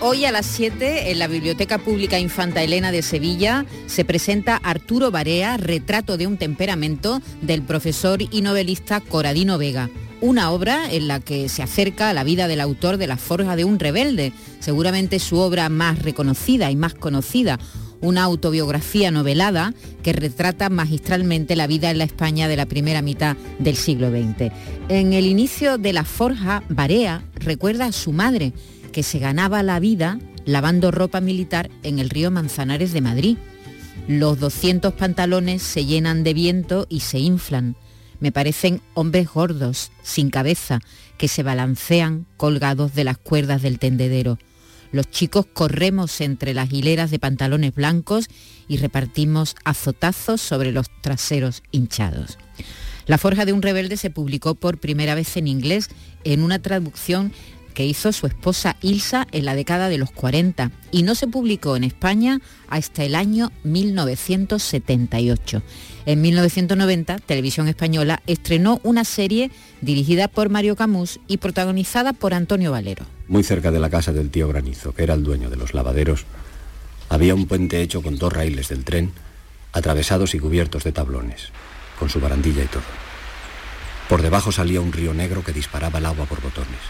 Hoy a las 7 en la Biblioteca Pública Infanta Elena de Sevilla se presenta Arturo Barea, Retrato de un temperamento del profesor y novelista Coradino Vega. Una obra en la que se acerca a la vida del autor de La Forja de un Rebelde, seguramente su obra más reconocida y más conocida, una autobiografía novelada que retrata magistralmente la vida en la España de la primera mitad del siglo XX. En el inicio de La Forja, Barea recuerda a su madre, que se ganaba la vida lavando ropa militar en el río Manzanares de Madrid. Los 200 pantalones se llenan de viento y se inflan me parecen hombres gordos, sin cabeza, que se balancean colgados de las cuerdas del tendedero. Los chicos corremos entre las hileras de pantalones blancos y repartimos azotazos sobre los traseros hinchados. La Forja de un Rebelde se publicó por primera vez en inglés en una traducción que hizo su esposa Ilsa en la década de los 40 y no se publicó en España hasta el año 1978. En 1990, Televisión Española estrenó una serie dirigida por Mario Camus y protagonizada por Antonio Valero. Muy cerca de la casa del tío Granizo, que era el dueño de los lavaderos, había un puente hecho con dos raíles del tren, atravesados y cubiertos de tablones, con su barandilla y todo. Por debajo salía un río negro que disparaba el agua por botones.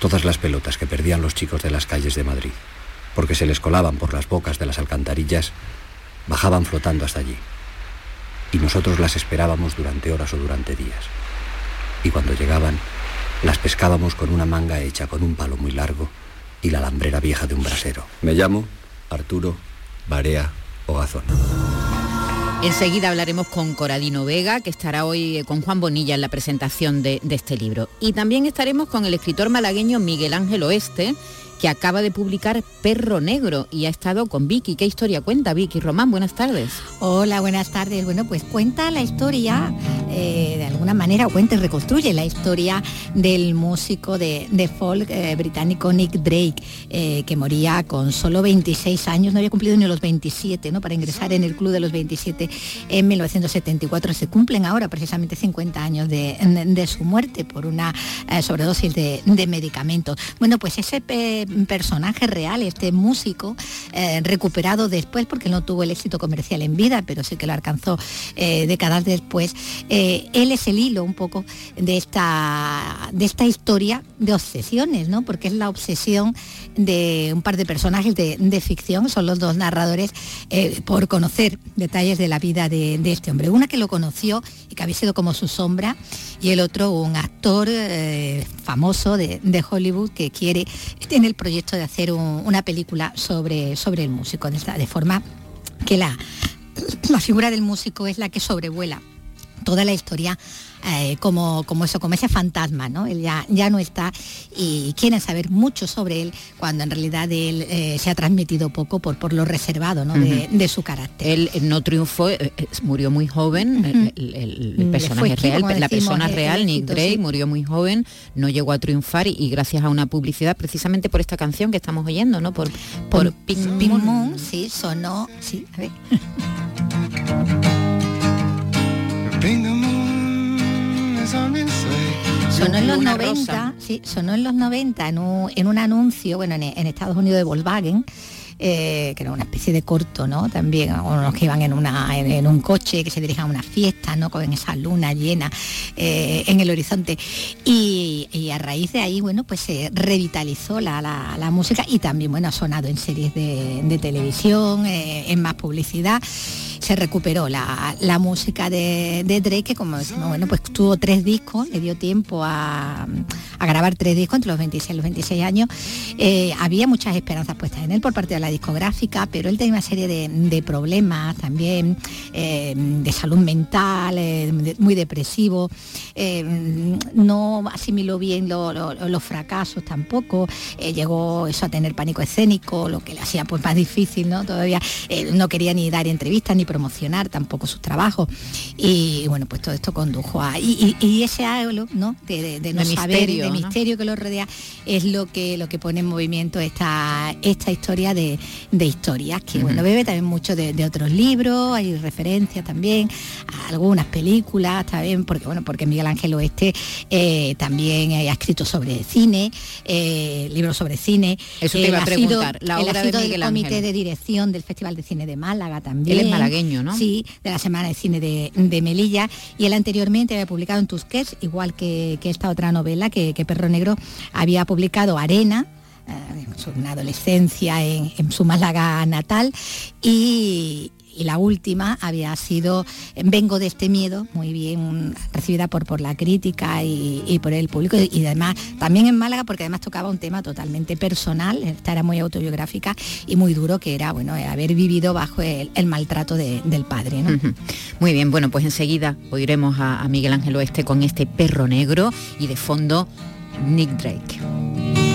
Todas las pelotas que perdían los chicos de las calles de Madrid, porque se les colaban por las bocas de las alcantarillas, bajaban flotando hasta allí y nosotros las esperábamos durante horas o durante días. Y cuando llegaban, las pescábamos con una manga hecha con un palo muy largo y la lambrera vieja de un brasero. Me llamo Arturo Barea Ogazón. Enseguida hablaremos con Coradino Vega, que estará hoy con Juan Bonilla en la presentación de, de este libro. Y también estaremos con el escritor malagueño Miguel Ángel Oeste, que acaba de publicar Perro Negro y ha estado con Vicky. ¿Qué historia cuenta Vicky? Román, buenas tardes. Hola, buenas tardes. Bueno, pues cuenta la historia, eh, de alguna manera, cuenta y reconstruye la historia del músico de, folk eh, británico Nick Drake, eh, que moría con solo 26 años, no había cumplido ni los 27, ¿no? Para ingresar en el club de los 27 en 1974. Se cumplen ahora precisamente 50 años de, su muerte por una sobredosis de, de medicamentos. Bueno, pues ese personaje real, este músico, eh, recuperado después, porque no tuvo el éxito comercial en vida, pero sí que lo alcanzó eh, décadas después. Eh, él es el hilo un poco de esta, de esta historia de obsesiones, ¿no? Porque es la obsesión de un par de personajes de, ficción, son los dos narradores, por conocer detalles de la vida de, este hombre. Una que lo conoció y que había sido como su sombra, y el otro un actor famoso de, Hollywood que quiere, tiene el proyecto de hacer una película sobre, sobre el músico, de, forma que la, la figura del músico es la que sobrevuela toda la historia eh, como, como eso, como ese fantasma, ¿no? Él ya, ya no está y quieren saber mucho sobre él cuando en realidad él eh, se ha transmitido poco por, por lo reservado de, su carácter. Él no triunfó, eh, murió muy joven, el, personaje real, la persona real, Nick Drake, murió muy joven, no llegó a triunfar y, gracias a una publicidad precisamente por esta canción que estamos oyendo, ¿no? Por, por, Pink, Moon. sí, sonó, sí, a ver. Sonó en los 90, sí, sonó en los 90 en un, en un anuncio, bueno, en, Estados Unidos de Volkswagen, eh, que era una especie de corto, ¿no? También, unos que iban en, una, en, un coche, que se dirijan a una fiesta, ¿no? Con esa luna llena eh, en el horizonte. Y, a raíz de ahí, bueno, pues se revitalizó la, la, música y también, bueno, ha sonado en series de, televisión, eh, en más publicidad se recuperó la, música de, Drake, que como decimos, bueno, pues tuvo tres discos, le dio tiempo a, grabar tres discos entre los 26 y los 26 años. Eh, había muchas esperanzas puestas en él por parte de la discográfica, pero él tenía una serie de, problemas también eh, de salud mental, muy depresivo, no asimiló bien los fracasos tampoco, llegó eso a tener pánico escénico, lo que le hacía pues más difícil, ¿no? Todavía no quería ni dar entrevistas ni promocionar tampoco sus trabajos. Y bueno, pues todo esto condujo a. Y, ese halo ¿no? de, no saber, misterio, de misterio que lo rodea, es lo que, lo que pone en movimiento esta, esta historia de, historias, que bueno, bebe también mucho de, otros libros, hay referencias también a algunas películas, también, porque bueno, porque Miguel Ángel Oeste eh, también ha escrito sobre cine, eh, libros sobre cine. Eso te iba a preguntar, la obra de Miguel Ángel. comité de dirección del Festival de Cine de Málaga también. Él es malagueño, Sí, de la Semana de Cine de, Melilla. Y él anteriormente había publicado en Tusquets, igual que, esta otra novela que, Perro Negro había publicado Arena, eh, una adolescencia en, en, su Málaga natal y, y la última había sido Vengo de este miedo, muy bien recibida por, por la crítica y, por el público y, además también en Málaga porque además tocaba un tema totalmente personal, esta era muy autobiográfica y muy duro que era bueno haber vivido bajo el, maltrato del padre. Muy bien, bueno pues enseguida oiremos a Miguel Ángel Oeste con este perro negro y de fondo Nick Drake.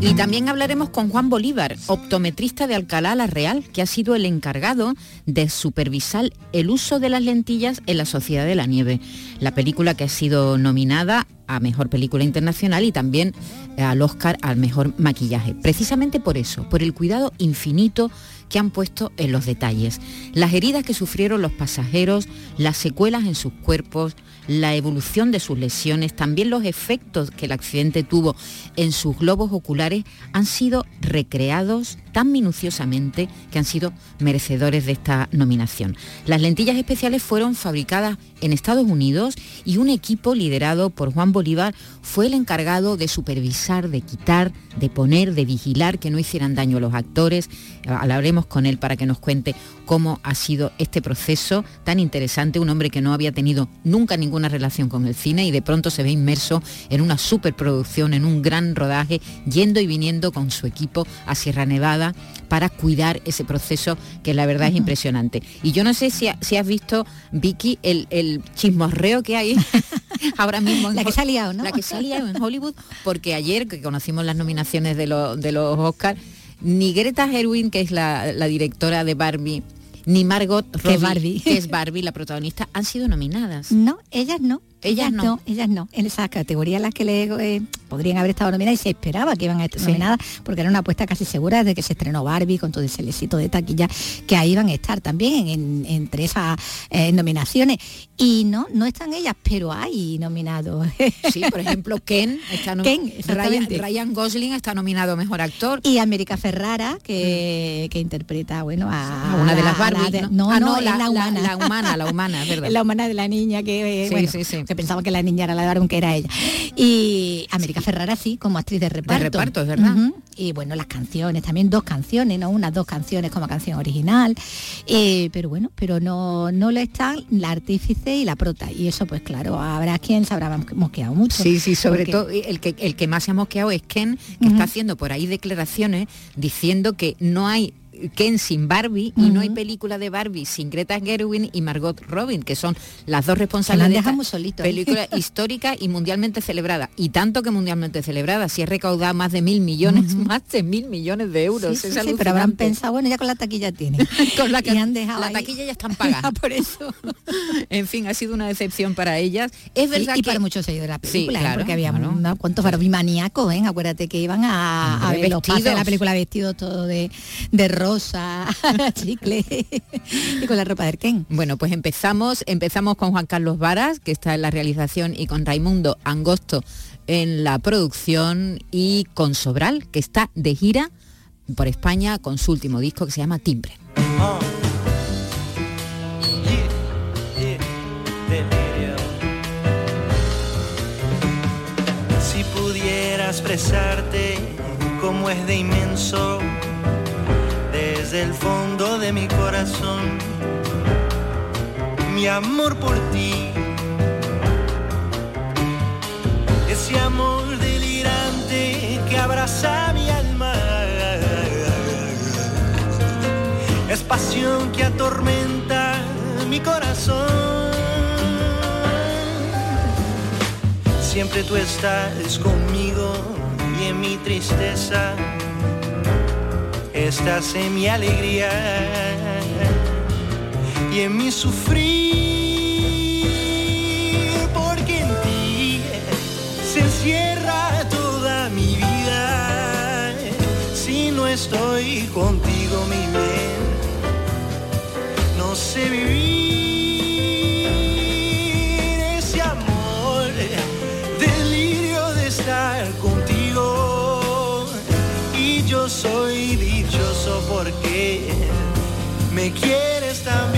Y también hablaremos con Juan Bolívar, optometrista de Alcalá la Real, que ha sido el encargado de supervisar el uso de las lentillas en la Sociedad de la Nieve, la película que ha sido nominada a Mejor Película Internacional y también al Oscar al Mejor Maquillaje. Precisamente por eso, por el cuidado infinito que han puesto en los detalles. Las heridas que sufrieron los pasajeros, las secuelas en sus cuerpos, la evolución de sus lesiones, también los efectos que el accidente tuvo en sus globos oculares han sido recreados tan minuciosamente que han sido merecedores de esta nominación. Las lentillas especiales fueron fabricadas en Estados Unidos y un equipo liderado por Juan Bolívar fue el encargado de supervisar, de quitar, de poner, de vigilar que no hicieran daño a los actores. Hablaremos con él para que nos cuente cómo ha sido este proceso tan interesante, un hombre que no había tenido nunca ninguna relación con el cine y de pronto se ve inmerso en una superproducción, en un gran rodaje, yendo y viniendo con su equipo a Sierra Nevada para cuidar ese proceso que la verdad es impresionante. Y yo no sé si, si has visto, Vicky, el, el chismorreo que hay ahora mismo. la que se ha liado, ¿no? La que se ha liado en Hollywood, porque ayer que conocimos las nominaciones de, de los Oscars, ni Greta Gerwin, que es la, directora de Barbie, ni Margot Robbie, que es Barbie, la protagonista, han sido nominadas. No, ellas no. Ellas, no. Ellas no. En esas categorías las que le eh, podrían haber estado nominadas y se esperaba que iban a estar nominadas porque era una apuesta casi segura desde que se estrenó Barbie con todo ese éxito de taquilla que ahí iban a estar también entre esas eh, nominaciones. Y no, no están ellas, pero hay nominados. Sí, por ejemplo, Ken está nominado. Ryan, Gosling está nominado Mejor Actor. Y América Ferrara, que, que interpreta, bueno, a, una de las Barbie. ¿no? Ah, no, la, la, humana. La, humana, la humana, ¿verdad? La humana de la niña que, eh, sí, sí, sí que pensaba que la niña era la de Barbie, que era ella. Y América Ferrara sí, como actriz de reparto. De reparto, es verdad. Y bueno, las canciones, también dos canciones, ¿no? Unas dos canciones como canción original. Eh, pero bueno, pero no, no lo están la artífice y la prota. Y eso, pues claro, habrá quien se habrá mosqueado mucho. Sí, sí, sobre todo el que, el que más se ha mosqueado es Ken, que está haciendo por ahí declaraciones diciendo que no hay Ken sin Barbie y no hay película de Barbie sin Greta Gerwin y Margot Robin, que son las dos responsables de esta ¿eh? película histórica y mundialmente celebrada. Y tanto que mundialmente celebrada, si es recaudado más de mil millones, más de mil millones de euros. Sí, pero habrán pensado, bueno, ya con la taquilla tiene. con la, que, han dejado la taquilla ya están pagadas. Por eso. en fin, ha sido una decepción para ellas. Es verdad y que... para muchos ellos de la película, ¿eh? porque había ¿no? cuántos Barbie maníacos, ¿eh? acuérdate que iban a, ver los pases de la película vestido todo de, de rosa, chicle y con la ropa de Ken. Bueno, pues empezamos, empezamos con Juan Carlos Varas, que está en la realización, y con Raimundo Angosto en la producción, y con Sobral, que está de gira por España con su último disco que se llama Timbre. Si pudiera expresarte cómo es de inmenso desde el fondo de mi corazón mi amor por ti. Ese amor delirante que abraza mi alma. Es pasión que atormenta mi corazón. Siempre tú estás conmigo y en mi tristeza estás en mi alegría y en mi sufrir, porque en ti se encierra toda mi vida. Si no estoy contigo, mi bien, no sé vivir ese amor, delirio de estar contigo. Y yo soy dichoso porque me quieres también.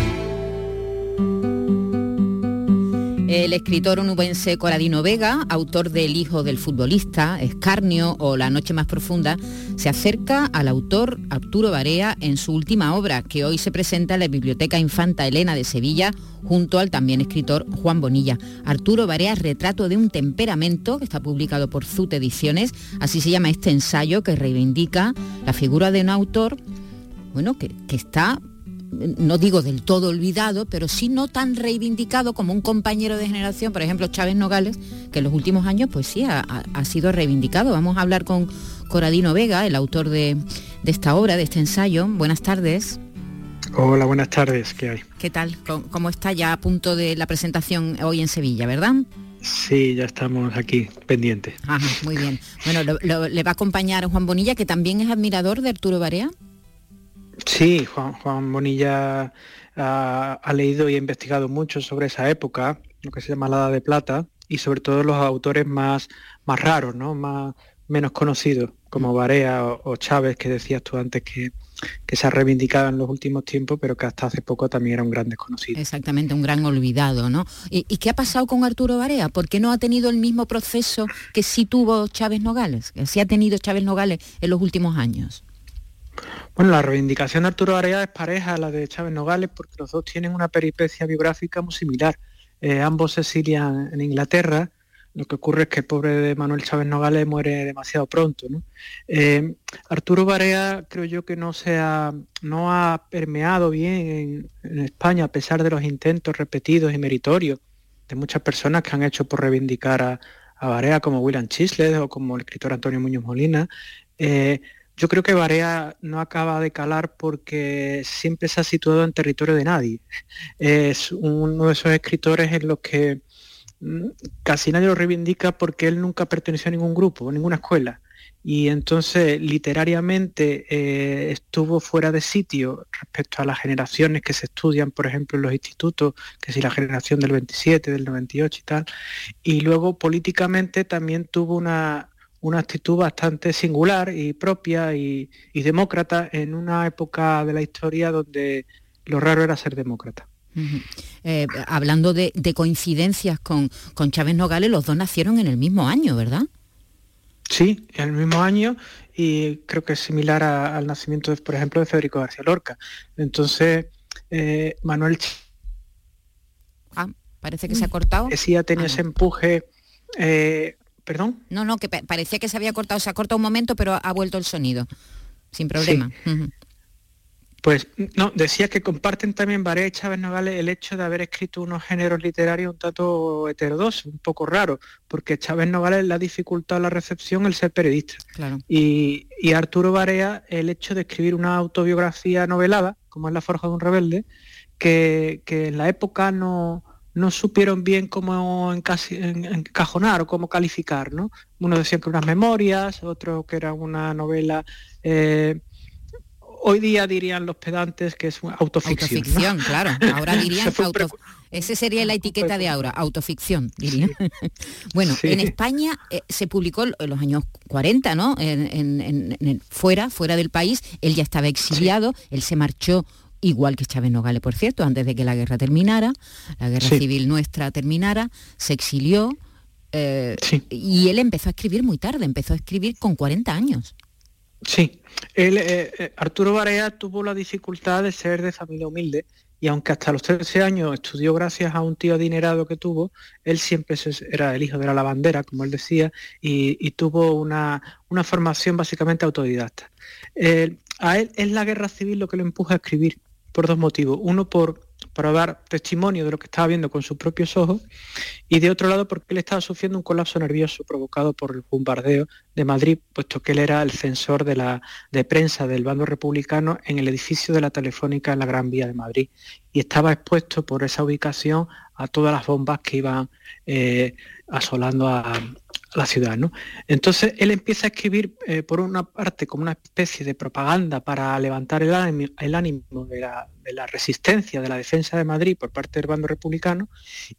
El escritor onubense Coradino Vega, autor de El hijo del futbolista, Escarnio o La noche más profunda, se acerca al autor Arturo Barea en su última obra, que hoy se presenta en la Biblioteca Infanta Elena de Sevilla, junto al también escritor Juan Bonilla. Arturo Barea, retrato de un temperamento, que está publicado por Zut Ediciones, así se llama este ensayo que reivindica la figura de un autor bueno, que, que está no digo del todo olvidado, pero sí no tan reivindicado como un compañero de generación, por ejemplo Chávez Nogales, que en los últimos años pues sí ha, ha sido reivindicado. Vamos a hablar con Coradino Vega, el autor de, de, esta obra, de este ensayo. Buenas tardes. Hola, buenas tardes, ¿qué hay? ¿Qué tal? ¿Cómo está ya a punto de la presentación hoy en Sevilla, verdad? Sí, ya estamos aquí pendientes. Ajá, muy bien. Bueno, lo, lo, le va a acompañar Juan Bonilla, que también es admirador de Arturo Barea. Sí, Juan, Juan Bonilla ha, ha, leído y ha investigado mucho sobre esa época, lo que se llama la Edad de Plata, y sobre todo los autores más, más raros, ¿no? más menos conocidos, como Barea o, o Chávez, que decías tú antes que, que se ha reivindicado en los últimos tiempos, pero que hasta hace poco también era un gran desconocido. Exactamente, un gran olvidado, ¿no? ¿Y, ¿Y, qué ha pasado con Arturo Barea? ¿Por qué no ha tenido el mismo proceso que sí tuvo Chávez Nogales, que sí ha tenido Chávez Nogales en los últimos años? Bueno, la reivindicación de Arturo Barea es pareja a la de Chávez Nogales porque los dos tienen una peripecia biográfica muy similar. Eh, ambos se exilian en Inglaterra. Lo que ocurre es que el pobre de Manuel Chávez Nogales muere demasiado pronto. Eh, Arturo Barea creo yo que no, se ha, no ha permeado bien en, en, España a pesar de los intentos repetidos y meritorios de muchas personas que han hecho por reivindicar a, a Barea como William Chisles o como el escritor Antonio Muñoz Molina. Eh, yo creo que Barea no acaba de calar porque siempre se ha situado en territorio de nadie. Es uno de esos escritores en los que mm, casi nadie lo reivindica porque él nunca perteneció a ningún grupo, a ninguna escuela. Y entonces literariamente eh, estuvo fuera de sitio respecto a las generaciones que se estudian, por ejemplo, en los institutos, que si la generación del 27, del 98 y tal. Y luego políticamente también tuvo una, una actitud bastante singular y propia y, y, demócrata en una época de la historia donde lo raro era ser demócrata. Uh -huh. eh, hablando de, de coincidencias con, con, Chávez Nogales, los dos nacieron en el mismo año, ¿verdad? Sí, en el mismo año y creo que es similar a, al nacimiento, de, por ejemplo, de Federico García Lorca. Entonces, eh, Manuel... Ah, parece que se ha cortado. Sí, ha tenido ah, no. ese empuje eh, ¿Perdón? No, no, que parecía que se había cortado, se ha cortado un momento, pero ha vuelto el sonido, sin problema. Sí. Uh -huh. Pues no, decía que comparten también Barea y Chávez Nogales el hecho de haber escrito unos géneros literarios un tanto heterodoxos, un poco raros, porque Chávez Nogales le ha dificultado la recepción el ser periodista. Claro. Y, y Arturo Barea el hecho de escribir una autobiografía novelada, como es La Forja de un Rebelde, que, que en la época no, no supieron bien cómo encajonar o cómo calificar, ¿no? Uno decía que unas memorias, otro que era una novela eh, hoy día dirían los pedantes que es una autoficción. Autoficción, claro. Ahora dirían auto... Ese sería la etiqueta de ahora, autoficción, diría. bueno, en España eh, se publicó en los años 40, ¿no? En, fuera, fuera del país. Él ya estaba exiliado, él se marchó igual que Chávez Nogales, por cierto, antes de que la guerra terminara, la guerra civil nuestra terminara, se exilió. Eh, y él empezó a escribir muy tarde, empezó a escribir con 40 años. Sí, él, eh, eh, Arturo Barea tuvo la dificultad de ser de familia humilde y aunque hasta los 13 años estudió gracias a un tío adinerado que tuvo, él siempre era el hijo de la lavandera, como él decía, y, tuvo una, formación básicamente autodidacta. a él es la guerra civil lo que lo empuja a escribir, por dos motivos. Uno, por dar testimonio de lo que estaba viendo con sus propios ojos y de otro lado porque él estaba sufriendo un colapso nervioso provocado por el bombardeo de Madrid, puesto que él era el censor de la de prensa del bando republicano en el edificio de la Telefónica en la Gran Vía de Madrid y estaba expuesto por esa ubicación a todas las bombas que iban eh, asolando a, la ciudad. ¿no? Entonces él empieza a escribir, eh, por una parte, como una especie de propaganda para levantar el ánimo, de, la, resistencia, de la defensa de Madrid por parte del bando republicano,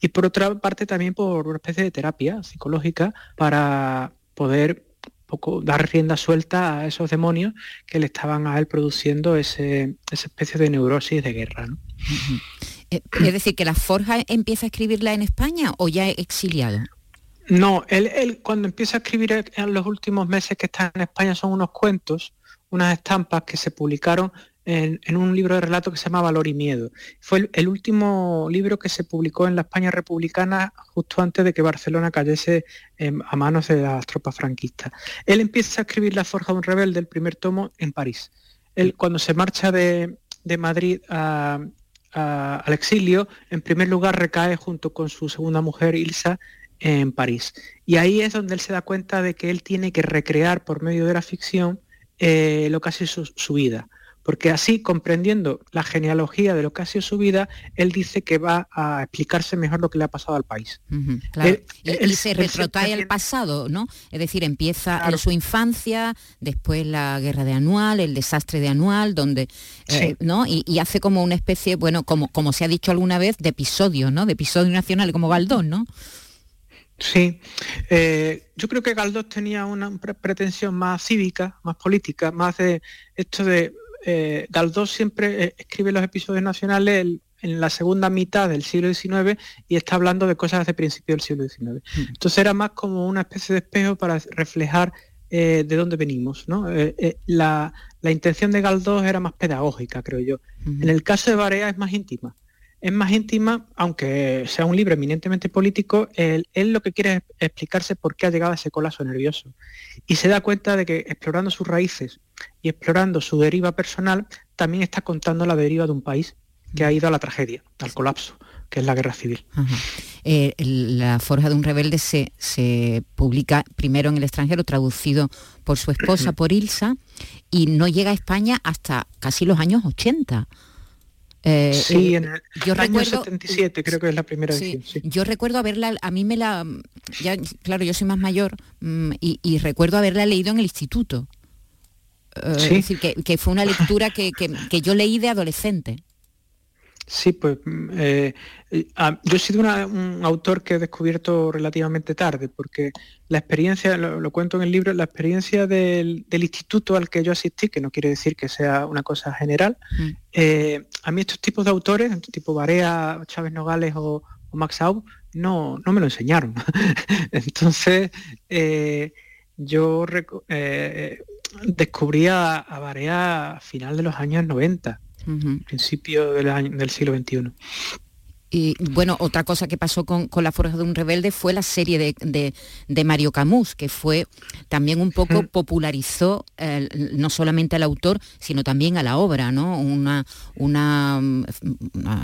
y por otra parte también por una especie de terapia psicológica para poder poco dar rienda suelta a esos demonios que le estaban a él produciendo ese, esa especie de neurosis de guerra. Eh, es decir, que la Forja empieza a escribirla en España o ya exiliado. No, él, cuando empieza a escribir en los últimos meses que está en España son unos cuentos, unas estampas que se publicaron en, un libro de relato que se llama Valor y Miedo. Fue el, último libro que se publicó en la España republicana justo antes de que Barcelona cayese a manos de las tropas franquistas. Él empieza a escribir La Forja de un Rebelde, el primer tomo, en París. Él cuando se marcha de, Madrid al exilio, en primer lugar recae junto con su segunda mujer, Ilsa, en París. Y ahí es donde él se da cuenta de que él tiene que recrear por medio de la ficción eh, lo que ha sido su, vida. Porque así, comprendiendo la genealogía de lo que ha sido su vida, él dice que va a explicarse mejor lo que le ha pasado al país. él, se retrotrae al pasado, ¿no? Es decir, empieza en su infancia, después la guerra de Anual, el desastre de Anual, donde, eh, ¿no? Y, hace como una especie, bueno, como, como se ha dicho alguna vez, de episodio, ¿no? De episodio nacional, como Galdón, ¿no? Sí, eh, yo creo que Galdós tenía una pretensión más cívica, más política, más de esto de... Eh, Galdós siempre eh, escribe los episodios nacionales en la segunda mitad del siglo XIX y está hablando de cosas de principio del siglo XIX. Mm. Entonces era más como una especie de espejo para reflejar de dónde venimos. ¿no? La, intención de Galdós era más pedagógica, creo yo. En el caso de Barea es más íntima es más íntima, aunque sea un libro eminentemente político, él, lo que quiere es explicarse por qué ha llegado a ese colapso nervioso. Y se da cuenta de que explorando sus raíces y explorando su deriva personal, también está contando la deriva de un país que ha ido a la tragedia, al colapso, que es la guerra civil. Eh, la Forja de un Rebelde se, se publica primero en el extranjero, traducido por su esposa, por Ilsa, y no llega a España hasta casi los años 80. Eh, sí, en el yo año recuerdo, 77 creo que es la primera edición. Yo recuerdo haberla, a mí me la, ya, claro, yo soy más mayor mm, y, recuerdo haberla leído en el instituto. Eh, es decir, que, fue una lectura que, yo leí de adolescente. Sí, pues mm, eh, yo he sido un autor que he descubierto relativamente tarde, porque la experiencia, lo, cuento en el libro, la experiencia del, instituto al que yo asistí, que no quiere decir que sea una cosa general, mm. eh, a mí estos tipos de autores, tipo Barea, Chávez Nogales o, Max Aub, no, no me lo enseñaron. Entonces, eh, yo descubrí a, a Barea a final de los años 90 principio del, del siglo XXI. Y bueno, otra cosa que pasó con, La Forja de un Rebelde fue la serie de, Mario Camus, que fue también un poco popularizó no solamente al autor, sino también a la obra, ¿no? Una, una,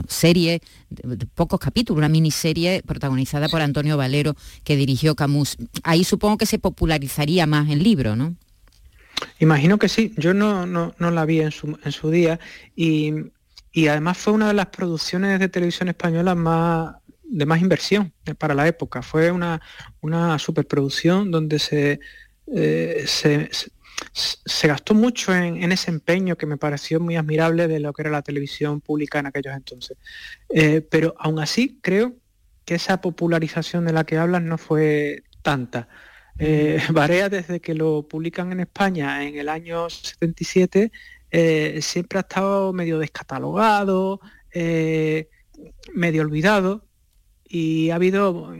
serie de, pocos capítulos, una miniserie protagonizada por Antonio Valero que dirigió Camus. Ahí supongo que se popularizaría más el libro, ¿no? Imagino que sí, yo no, no, la vi en su, en su día y, además fue una de las producciones de televisión española más, de más inversión para la época. Fue una, una superproducción donde se, se, se, gastó mucho en, ese empeño que me pareció muy admirable de lo que era la televisión pública en aquellos entonces. pero aún así creo que esa popularización de la que hablan no fue tanta. Eh, Barea, desde que lo publican en España en el año 77, eh, siempre ha estado medio descatalogado, eh, medio olvidado, y ha habido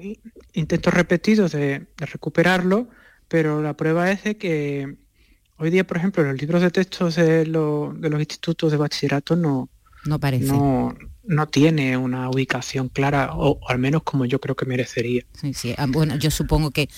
intentos repetidos de, recuperarlo, pero la prueba es de que hoy día, por ejemplo, los libros de textos de, los institutos de bachillerato no, no parece. No, no tiene una ubicación clara, o, al menos como yo creo que merecería. Sí, sí. Ah, bueno, yo supongo que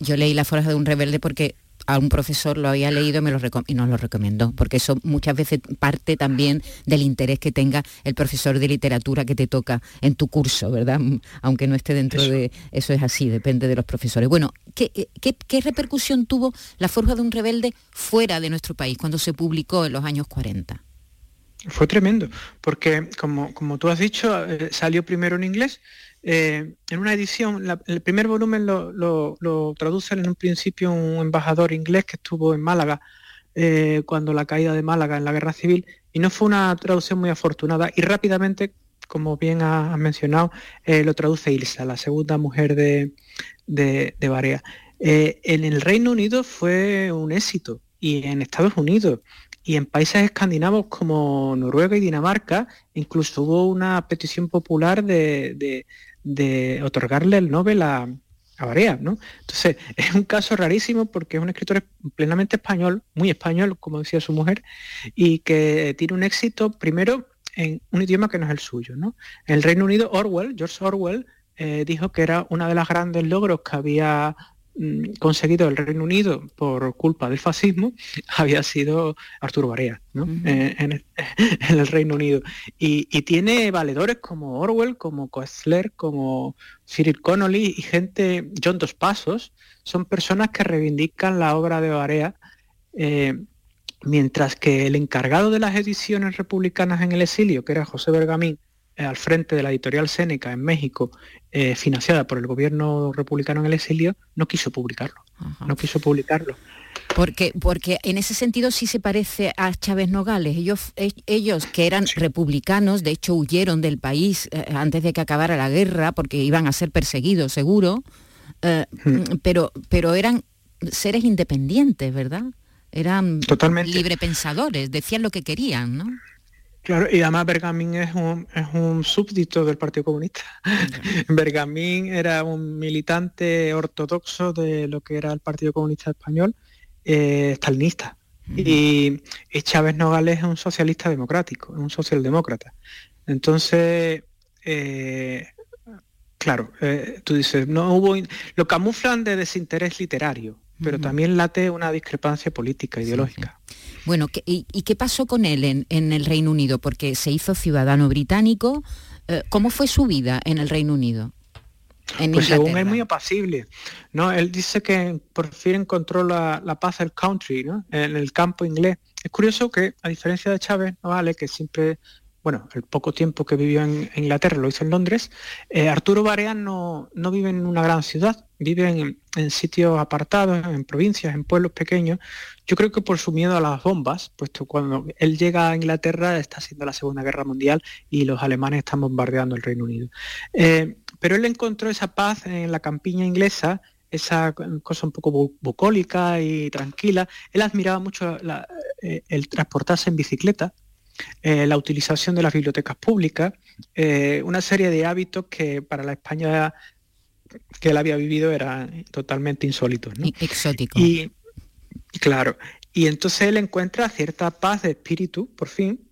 yo leí La Forja de un Rebelde porque a un profesor lo había leído y, me lo y nos lo recomendó, porque eso muchas veces parte también del interés que tenga el profesor de literatura que te toca en tu curso, ¿verdad? Aunque no esté dentro de... Eso es así, depende de los profesores. Bueno, ¿qué, qué, repercusión tuvo La Forja de un Rebelde fuera de nuestro país cuando se publicó en los años 40? Fue tremendo, porque como, como tú has dicho, eh, salió primero en inglés. Eh, en una edición, el primer volumen lo, lo, traduce en un principio un embajador inglés que estuvo en Málaga eh, cuando la caída de Málaga en la guerra civil y no fue una traducción muy afortunada y rápidamente, como bien has mencionado, lo traduce Ilsa, la segunda mujer de, de, de Barea. en el Reino Unido fue un éxito y en Estados Unidos y en países escandinavos como Noruega y Dinamarca, incluso hubo una petición popular de, otorgarle el Nobel a, a Barea, ¿no? Entonces, es un caso rarísimo porque es un escritor plenamente español, muy español, como decía su mujer, y que tiene un éxito primero en un idioma que no es el suyo, ¿no? En el Reino Unido, Orwell, George Orwell, eh, dijo que era una de las grandes logros que había conseguido el Reino Unido por culpa del fascismo había sido Arturo Barea eh, en, el, Reino Unido. Y, tiene valedores como Orwell, como Koestler, como Cyril Connolly y gente, John Dos Pasos, son personas que reivindican la obra de Barea. Eh, mientras que el encargado de las ediciones republicanas en el exilio, que era José Bergamín, al frente de la editorial Seneca en México, eh, financiada por el gobierno republicano en el exilio, no quiso publicarlo. No quiso publicarlo. Porque, porque en ese sentido sí se parece a Chávez Nogales. Ellos, e, ellos que eran republicanos, de hecho huyeron del país eh, antes de que acabara la guerra porque iban a ser perseguidos, seguro, hmm. pero, pero eran seres independientes, ¿verdad? Eran Totalmente. librepensadores, decían lo que querían, ¿no? Claro, y además Bergamín es un, es un súbdito del Partido Comunista. Bergamín era un militante ortodoxo de lo que era el Partido Comunista Español, eh, stalinista. y, Chávez Nogales es un socialista democrático, un socialdemócrata. Entonces, eh, claro, eh, tú dices, no hubo, lo camuflan de desinterés literario, pero también late una discrepancia política, ideológica. Bueno, y, qué pasó con él en, el Reino Unido? Porque se hizo ciudadano británico. Eh, ¿Cómo fue su vida en el Reino Unido? pues según él muy apacible. ¿no? Él dice que por fin encontró la, paz del country, ¿no? en el campo inglés. Es curioso que, a diferencia de Chávez, no vale que siempre bueno, el poco tiempo que vivió en, Inglaterra lo hizo en Londres, eh, Arturo Barea no, vive en una gran ciudad, vive en, sitios apartados, en provincias, en pueblos pequeños. Yo creo que por su miedo a las bombas, puesto cuando él llega a Inglaterra está siendo la Segunda Guerra Mundial y los alemanes están bombardeando el Reino Unido. Eh, pero él encontró esa paz en la campiña inglesa esa cosa un poco bucólica y tranquila. Él admiraba mucho eh, el transportarse en bicicleta, eh, la utilización de las bibliotecas públicas, eh, una serie de hábitos que para la España que él había vivido eran totalmente insólitos. ¿no? Exóticos. Y, claro, y entonces él encuentra cierta paz de espíritu, por fin,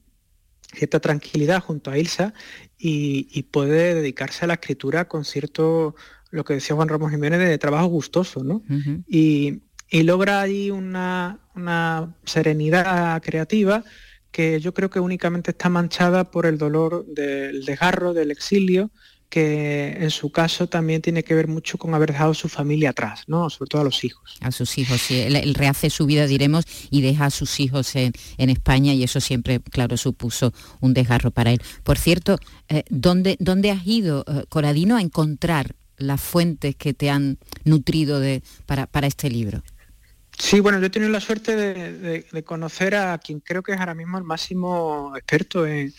cierta tranquilidad junto a Ilsa y, puede dedicarse a la escritura con cierto, lo que decía Juan Ramos Jiménez, de trabajo gustoso, ¿no? y, logra ahí una, una serenidad creativa que yo creo que únicamente está manchada por el dolor del desgarro, del exilio, que en su caso también tiene que ver mucho con haber dejado su familia atrás, ¿no? Sobre todo a los hijos. A sus hijos, sí. Él, rehace su vida, diremos, y deja a sus hijos en, España y eso siempre, claro, supuso un desgarro para él. Por cierto, eh, ¿dónde, ¿dónde, has ido, eh, Coradino, a encontrar las fuentes que te han nutrido de, para, para este libro? Sí, bueno, yo he tenido la suerte de, conocer a quien creo que es ahora mismo el máximo experto en,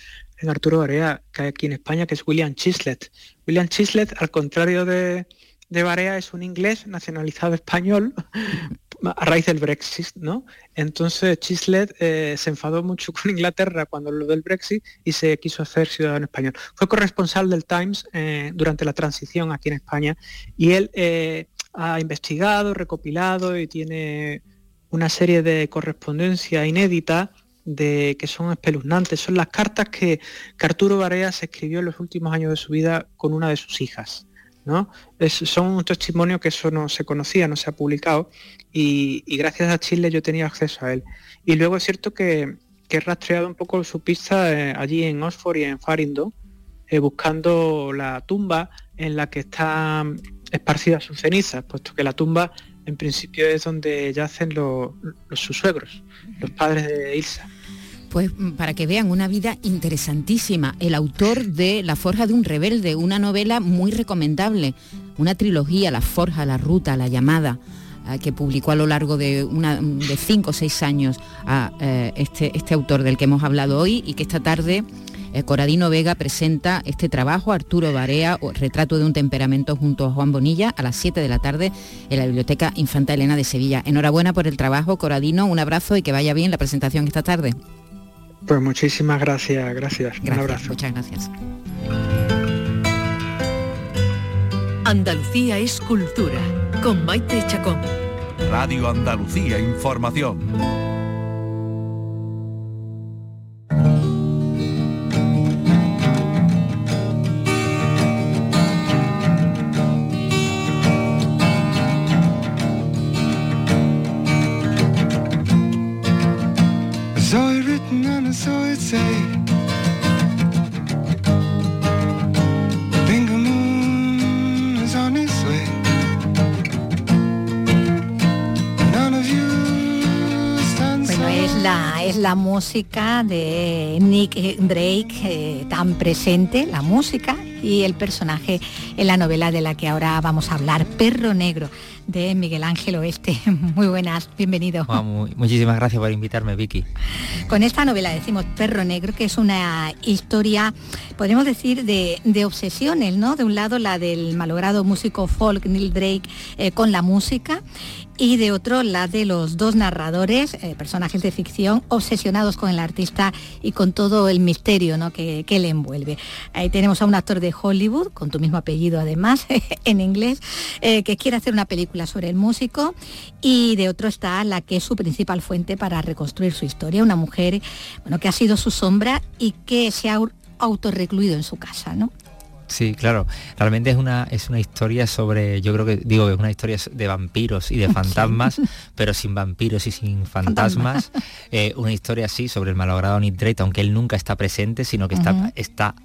Arturo Barea, que hay aquí en España, que es William Chislet. William Chislet, al contrario de, de es un inglés nacionalizado español a raíz del Brexit, ¿no? Entonces Chislet eh, se enfadó mucho con Inglaterra cuando lo del Brexit y se quiso hacer ciudadano español. Fue corresponsal del Times eh, durante la transición aquí en España y él eh, ha investigado, recopilado y tiene una serie de correspondencia inédita de que son espeluznantes. Son las cartas que, Arturo Barea escribió en los últimos años de su vida con una de sus hijas. ¿no? son un testimonio que eso no se conocía, no se ha publicado y, gracias a Chile yo tenía acceso a él. Y luego es cierto que, he rastreado un poco su pista eh, allí en Oxford y en Farringdon, eh, buscando la tumba en la que está esparcidas sus cenizas, puesto que la tumba en principio es donde yacen los, sus suegros, los padres de Ilsa. Pues mm, para que vean una vida interesantísima, el autor de La Forja de un Rebelde, una novela muy recomendable, una trilogía, La Forja, La Ruta, La Llamada, eh, que publicó a lo largo de, una, de cinco o seis años a eh, este, este autor del que hemos hablado hoy y que esta tarde Coradino Vega presenta este trabajo, Arturo Barea, Retrato de un temperamento junto a Juan Bonilla, a las 7 de la tarde en la Biblioteca Infanta Elena de Sevilla. Enhorabuena por el trabajo, Coradino, un abrazo y que vaya bien la presentación esta tarde. Pues muchísimas gracias, gracias. un abrazo. Muchas gracias. Andalucía es cultura, con Maite Chacón. Radio Andalucía Información. Música de Nick Drake eh, tan presente, la música y el personaje en la novela de la que ahora vamos a hablar, Perro Negro, de Miguel Ángel Oeste. Muy buenas, bienvenido. Muchísimas gracias por invitarme, Vicky. Con esta novela decimos Perro Negro, que es una historia, podemos decir, de, obsesiones, ¿no? De un lado la del malogrado músico folk Neil Drake eh, con la música y de otro la de los dos narradores, eh, personajes de ficción, obsesionados con el artista y con todo el misterio que, le envuelve. Ahí tenemos a un actor de Hollywood, con tu mismo apellido además, en inglés, eh, que quiere hacer una película sobre el músico y de otro está la que es su principal fuente para reconstruir su historia, una mujer bueno, que ha sido su sombra y que se ha autorrecluido en su casa. ¿no? Sí, claro. Realmente es una, es una historia sobre, yo creo que digo que es una historia de vampiros y de fantasmas, pero sin vampiros y sin fantasmas. Eh, una historia así sobre el malogrado Nick Drake, aunque él nunca está presente, sino que está, está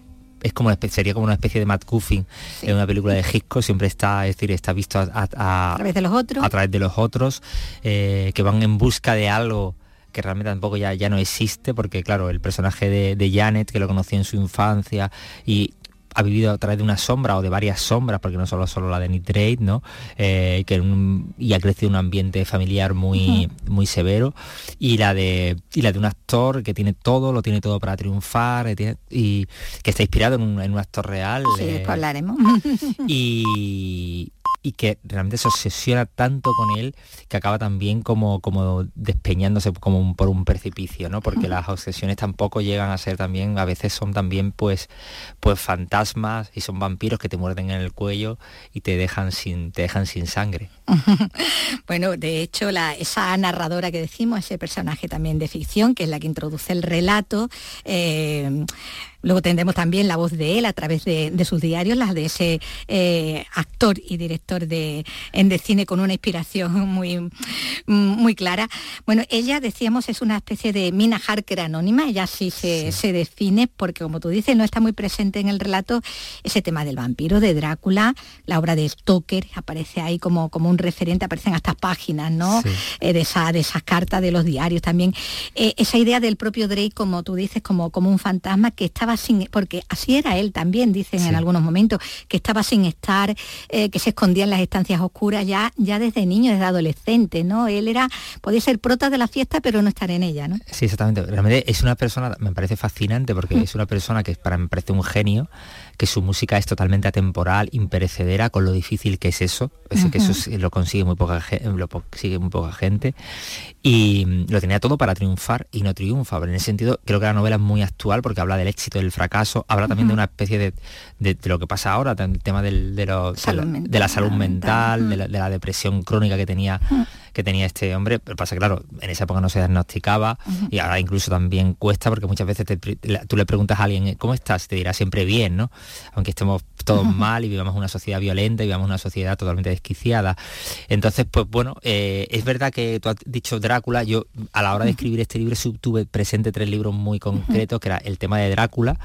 es como una especie, sería como una especie de Matt Cuffin en una película de Hitchcock, siempre está, es decir, está visto a, través de los otros, a través de los otros eh, que van en busca de algo que realmente tampoco ya, ya no existe, porque claro, el personaje de, de Janet, que lo conocí en su infancia, y ha vivido a través de una sombra o de varias sombras, porque no solo solo la de Nitrate, ¿no? Eh, que y ha crecido un ambiente familiar muy, muy severo. Y la de y la de un actor que tiene todo, lo tiene todo para triunfar, eh, y que está inspirado en un, en un actor real. Sí, eh, hablaremos. Y, y que realmente se obsesiona tanto con él que acaba también como, como despeñándose como por un precipicio, ¿no? Porque las obsesiones tampoco llegan a ser también, a veces son también pues, pues fantasmas y son vampiros que te muerden en el cuello y te dejan sin, te dejan sin sangre. bueno, de hecho, la, esa narradora que decimos, ese personaje también de ficción, que es la que introduce el relato, eh, Luego tendremos también la voz de él a través de, sus diarios, las de ese eh, actor y director de, de cine con una inspiración muy, muy clara. Bueno, ella, decíamos, es una especie de Mina Harker anónima, ella sí se, se define porque, como tú dices, no está muy presente en el relato ese tema del vampiro, de Drácula, la obra de Stoker aparece ahí como, como un referente, aparecen hasta páginas, ¿no? Eh, de, esa, de esas cartas de los diarios también. Eh, esa idea del propio Drake, como tú dices, como, como un fantasma que estaba sin, porque así era él también, dicen en algunos momentos, que estaba sin estar, eh, que se escondía en las estancias oscuras ya, ya desde niño, desde adolescente, ¿no? Él era, podía ser prota de la fiesta, pero no estar en ella, ¿no? Sí, exactamente. Realmente es una persona, me parece fascinante porque es una persona que para mí me parece un genio, que su música es totalmente atemporal, imperecedera, con lo difícil que es eso, es que eso lo consigue muy poca lo consigue muy poca gente. Y mm, lo tenía todo para triunfar y no triunfa, pero en ese sentido creo que la novela es muy actual porque habla del éxito, del fracaso, habla también de una especie de, lo que pasa ahora, el tema del, de, la salud mental, de la, depresión crónica que tenía que tenía este hombre, pero pasa claro, en esa época no se diagnosticaba y ahora incluso también cuesta porque muchas veces tú le preguntas a alguien, ¿cómo estás? Y te dirá siempre bien, ¿no? Aunque estemos todos mal y vivamos una sociedad violenta y vivamos una sociedad totalmente desquiciada. Entonces, pues bueno, eh, es verdad que tú has dicho Drácula, yo a la hora de escribir este libro tuve presente tres libros muy concretos, que era el tema de Drácula,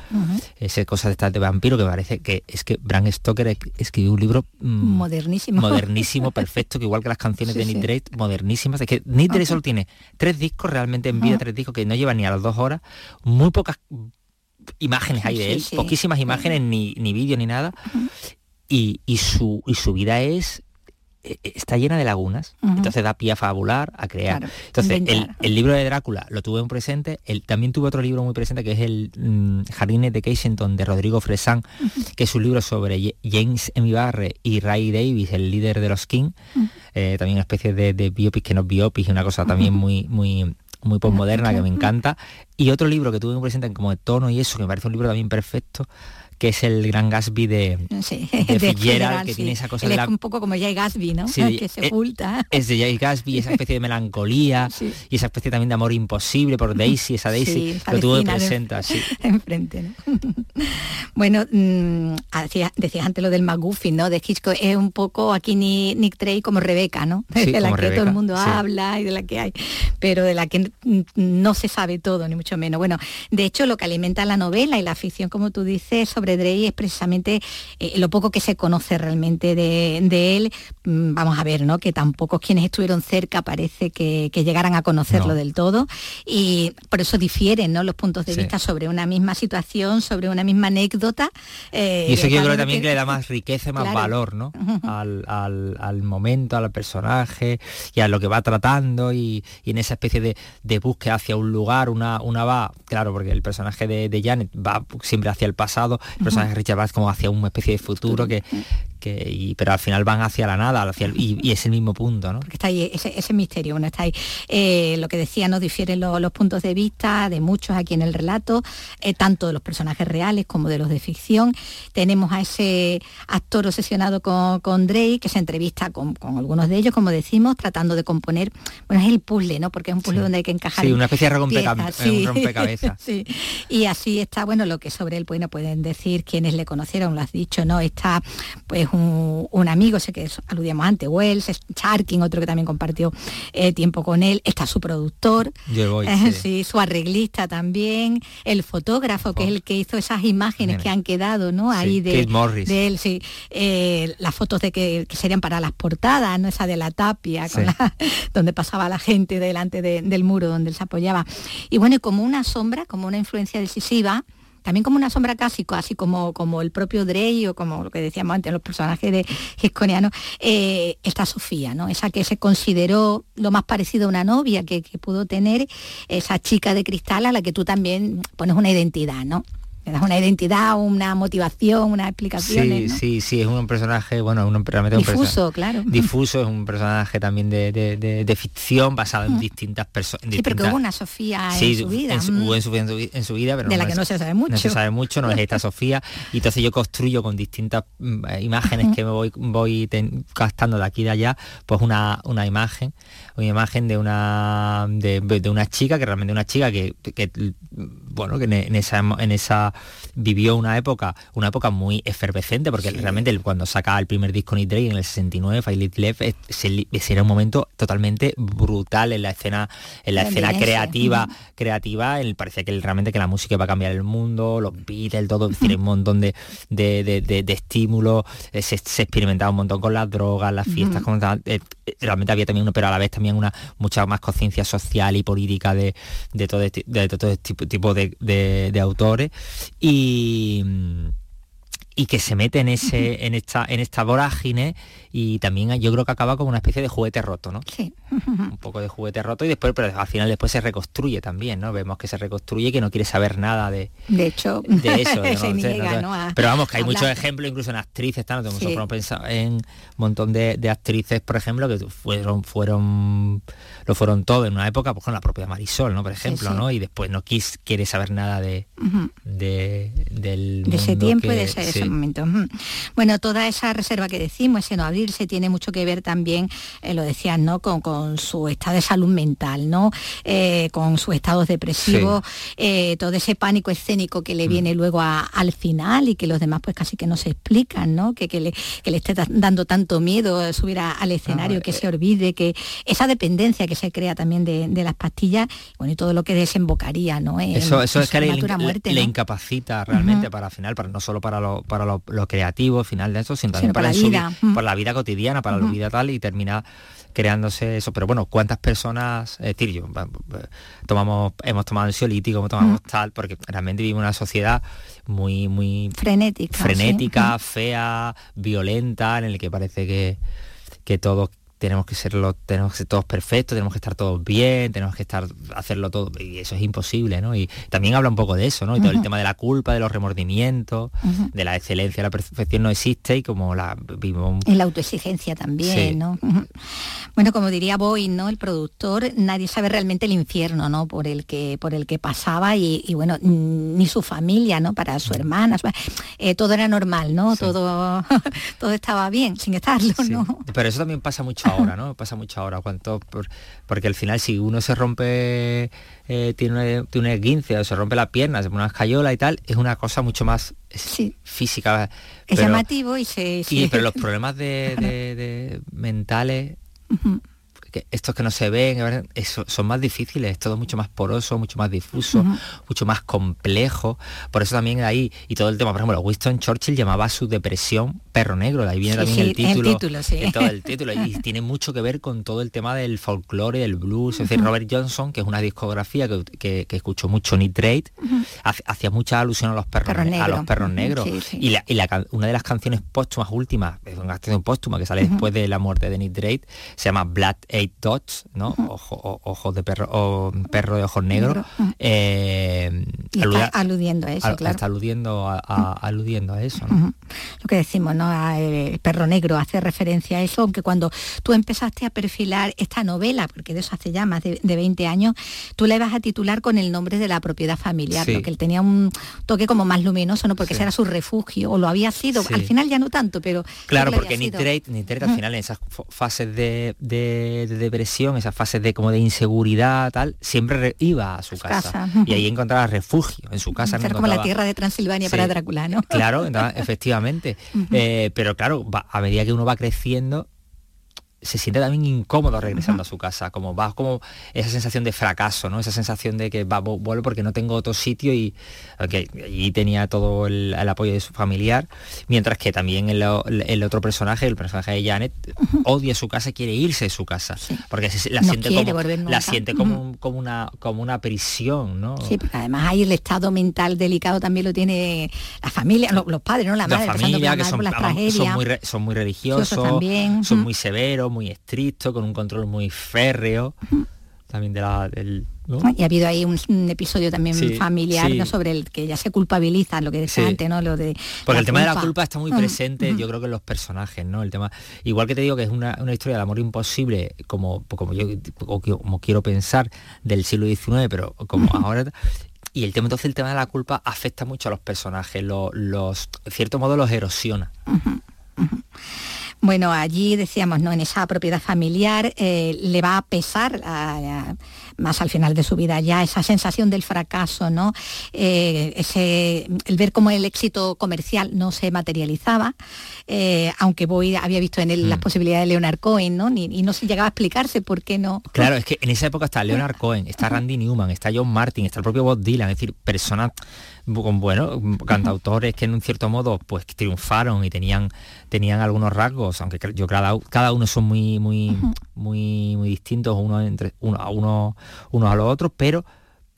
ese cosa de estas de vampiro, que parece que es que Bram Stoker escribió un libro mm, modernísimo. Modernísimo, perfecto, que igual que las canciones de Nick Drake, modernísimas. Es que Nick Drake solo tiene tres discos realmente en vida, tres discos que no llevan ni a las dos horas, muy pocas imágenes hay de él, poquísimas imágenes, ni, ni vídeo ni nada. Y, su, y su vida es e, e, está llena de lagunas, entonces da pie a fabular, a crear. entonces, el, libro de Drácula lo tuve muy presente, el, también tuve otro libro muy presente que es el mm, Jardines de Kensington de Rodrigo Fresán, que es un libro sobre James M. Barre y Ray Davis, el líder de los King, eh, también una especie de, de biopic que no es biopic, una cosa también muy, muy muy postmoderna que me encanta. Y otro libro que tuve muy presente como de tono y eso, que me parece un libro también perfecto, que es el gran Gatsby de, sí, de, que tiene esa cosa de un poco como Jay Gatsby, ¿no? que se eh, oculta. Es de Jay Gatsby, esa especie de melancolía y esa especie también de amor imposible por Daisy, esa Daisy, lo tuvo presente así. Enfrente, ¿no? bueno, mm, decías antes lo del McGuffin, ¿no? De Hitchcock, es un poco aquí Nick Trey como Rebeca, ¿no? de la que todo el mundo habla y de la que hay, pero de la que no se sabe todo, ni mucho menos. Bueno, de hecho, lo que alimenta la novela y la ficción, como tú dices, sobre Drey es precisamente eh, lo poco que se conoce realmente de, él. Mm, vamos a ver, ¿no? Que tampoco quienes estuvieron cerca parece que, llegaran a conocerlo del todo. Y por eso difieren ¿no? los puntos de vista sobre una misma situación, sobre una misma anécdota. Eh, y eso yo creo también que le da más riqueza, más valor, ¿no? al, momento, al personaje y a lo que va tratando y, en esa especie de, búsqueda hacia un lugar, una, una va, claro, porque el personaje de, de Janet va siempre hacia el pasado, personaje de Richard Bass como hacia una especie de futuro que, que pero al final van hacia la nada hacia y, es el mismo punto ¿no? porque está ahí ese, misterio bueno está ahí. Eh, lo que decía no difieren los puntos de vista de muchos aquí en el relato eh, tanto de los personajes reales como de los de ficción. Tenemos a ese actor obsesionado con, con Drake que se entrevista con, algunos de ellos como decimos tratando de componer bueno es el puzzle no porque es un puzzle donde hay que encajar sí una especie de rompecabezas. Sí. y así está bueno lo que sobre él bueno, pueden decir quienes le conocieron lo has dicho no está pues un, amigo, sé que aludíamos antes, Wells, Charkin, otro que también compartió eh, tiempo con él, está su productor, sí. su arreglista también, el fotógrafo, que es el que hizo esas imágenes que han quedado ¿no? ahí de, de, él, sí, eh, las fotos de que, serían para las portadas, ¿no? esa de la tapia, donde pasaba la gente delante del muro donde él se apoyaba. Y bueno, como una sombra, como una influencia decisiva, también como una sombra casi, así como, el propio Drey o como lo que decíamos antes, los personajes de Gisconiano, eh, está Sofía. Esa que se consideró lo más parecido a una novia que, que pudo tener, esa chica de cristal a la que tú también pones una identidad, ¿no? Das una identidad, una motivación, una explicación. Sí, sí, sí, es un personaje, bueno, un, realmente difuso, claro. Difuso, es un personaje también de, ficción basado en distintas personas. Sí, pero que hubo una Sofía en su vida. En, hubo en su, vida, pero de la que no se sabe mucho. No se sabe mucho, no es esta Sofía. Y entonces yo construyo con distintas mm, imágenes que me voy, voy gastando de aquí y de allá, pues una, una imagen, una imagen de una de, una chica, que realmente una chica que, bueno, que en esa, en esa vivió una época, una época muy efervescente, porque realmente cuando saca el primer disco Nick Drake en el 69, Fight Left, ese era un momento totalmente brutal en la escena, en la escena creativa, creativa, él parecía que realmente que la música iba a cambiar el mundo, los Beatles, todo, decir, un montón de, de, estímulos, eh, se, experimentaba un montón con las drogas, las fiestas, eh, realmente había también, pero a la vez también una mucha más conciencia social y política de, todo, este, de, todo este tipo, de, autores. Y y que se mete en ese en esta en esta vorágine y también yo creo que acaba como una especie de juguete roto, ¿no? Sí. Un poco de juguete roto y después, pero al final después se reconstruye también, ¿no? Vemos que se reconstruye y que no quiere saber nada de, de hecho, de eso. pero vamos, que hay muchos ejemplos, incluso en actrices, ¿no? Nosotros pensado en un montón de, actrices, por ejemplo, que fueron, fueron, lo fueron todo en una época, pues con la propia Marisol, ¿no? Por ejemplo, ¿no? Y después no quis, quiere saber nada de, de del de ese tiempo y de ese, momento. Bueno, toda esa reserva que decimos, ese no abrir se tiene mucho que ver también, eh, lo decías, ¿no? Con, su estado de salud mental, ¿no? Eh, con sus estados depresivos, eh, todo ese pánico escénico que le mm. viene luego al final y que los demás pues casi que no se explican, ¿no? Que, le, le esté dando tanto miedo subir al escenario, que se olvide, que esa dependencia que se crea también de, las pastillas, bueno, y todo lo que desembocaría, ¿no? eso, eso es que le, le, incapacita realmente para final, para, no solo para lo, para lo, creativo, final de eso, sino también para, la vida. por la vida cotidiana, para la vida tal, y termina creándose eso. Pero bueno, ¿cuántas personas, eh, Tirio, tomamos, hemos tomado ansiolítico, tomamos tal, porque realmente vivimos una sociedad muy, muy frenética, frenética fea, violenta, en el que parece que, que todos tenemos que serlo, tenemos que ser todos perfectos, tenemos que estar todos bien, tenemos que estar hacerlo todo y eso es imposible, ¿no? Y también habla un poco de eso, ¿no? Y todo el tema de la culpa, de los remordimientos, de la excelencia, la perfección no existe y como la vivimos en la autoexigencia también, ¿no? Bueno, como diría Boy, ¿no? El productor, nadie sabe realmente el infierno, ¿no? Por el que por el que pasaba y, bueno, ni su familia, ¿no? Para su hermana, eh, todo era normal, ¿no? Todo todo estaba bien sin estarlo, ¿no? Pero eso también pasa mucho ahora, ¿no? Pasa mucho ahora, cuanto porque al final si uno se rompe, eh, tiene, un, tiene 15 o se rompe la pierna, se pone una escayola y tal, es una cosa mucho más física. Es llamativo y se... pero los problemas de, mentales estos que no se ven son más difíciles, es todo mucho más poroso, mucho más difuso, mucho más complejo. Por eso también ahí, y todo el tema, por ejemplo, Winston Churchill llamaba su depresión perro negro, de ahí viene también el título. todo el título, y tiene mucho que ver con todo el tema del folclore, del blues. Es decir, Robert Johnson, que es una discografía que, escuchó mucho Nitrate, hacía mucha alusión a los perros, a los perros negros. Y, una de las canciones póstumas últimas, es una canción póstuma que sale después de la muerte de Nitrate, se llama Blood Eight Dots, ¿no? ojos de perro, o perro de ojos negros. Eh, aludiendo a eso, claro. Está aludiendo a, aludiendo a eso. Lo que decimos, ¿no? el perro negro hace referencia a eso, aunque cuando tú empezaste a perfilar esta novela, porque de eso hace ya más de, 20 años, tú la ibas a titular con el nombre de la propiedad familiar, porque él tenía un toque como más luminoso, ¿no? Porque ese era su refugio, o lo había sido, al final ya no tanto, pero... Claro, porque Nitrate, Nitrate al final en esas fases de, de, de depresión, esas fases de como de inseguridad, tal, siempre iba a su casa, y ahí encontraba refugio en su casa. Ser como la tierra de Transilvania para Drácula, ¿no? Claro, efectivamente. Eh, pero claro, a medida que uno va creciendo, se siente también incómodo regresando a su casa, como va como esa sensación de fracaso, ¿no? Esa sensación de que va, vuelvo porque no tengo otro sitio y allí tenía todo el, apoyo de su familiar, mientras que también el, otro personaje, el personaje de Janet, odia su casa, quiere irse de su casa, porque la siente como, la siente como, como, una, como una prisión, ¿no? Sí, porque además ahí el estado mental delicado también lo tiene la familia, los, padres, ¿no? La, madre, familia, que son, muy, son muy religiosos, son muy severos muy estricto, con un control muy férreo, también de la, del... Y ha habido ahí un, episodio también familiar ¿no? sobre el que ya se culpabilizan, lo que decía antes, ¿no? Lo de Porque el tema de la culpa está muy presente, yo creo que en los personajes, ¿no? El tema. Igual que te digo que es una, historia de amor imposible, como, como yo como quiero pensar, del siglo XIX, pero como ahora. Y el tema, entonces el tema de la culpa afecta mucho a los personajes, los, los cierto modo los erosiona. Bueno, allí decíamos, ¿no? En esa propiedad familiar eh, le va a pesar más al final de su vida ya esa sensación del fracaso, ¿no? Eh, ese, el ver cómo el éxito comercial no se materializaba, eh, aunque voy había visto en él las mm. posibilidades de Leonard Cohen, ¿no? y no se llegaba a explicarse por qué no. Claro, es que en esa época está Leonard Cohen, está Randy Newman, está John Martin, está el propio Bob Dylan, es decir, personas con bueno, cantautores que en un cierto modo pues triunfaron y tenían tenían algunos rasgos, aunque yo cada, cada uno son muy muy muy muy distintos uno entre uno a uno unos a los otros, pero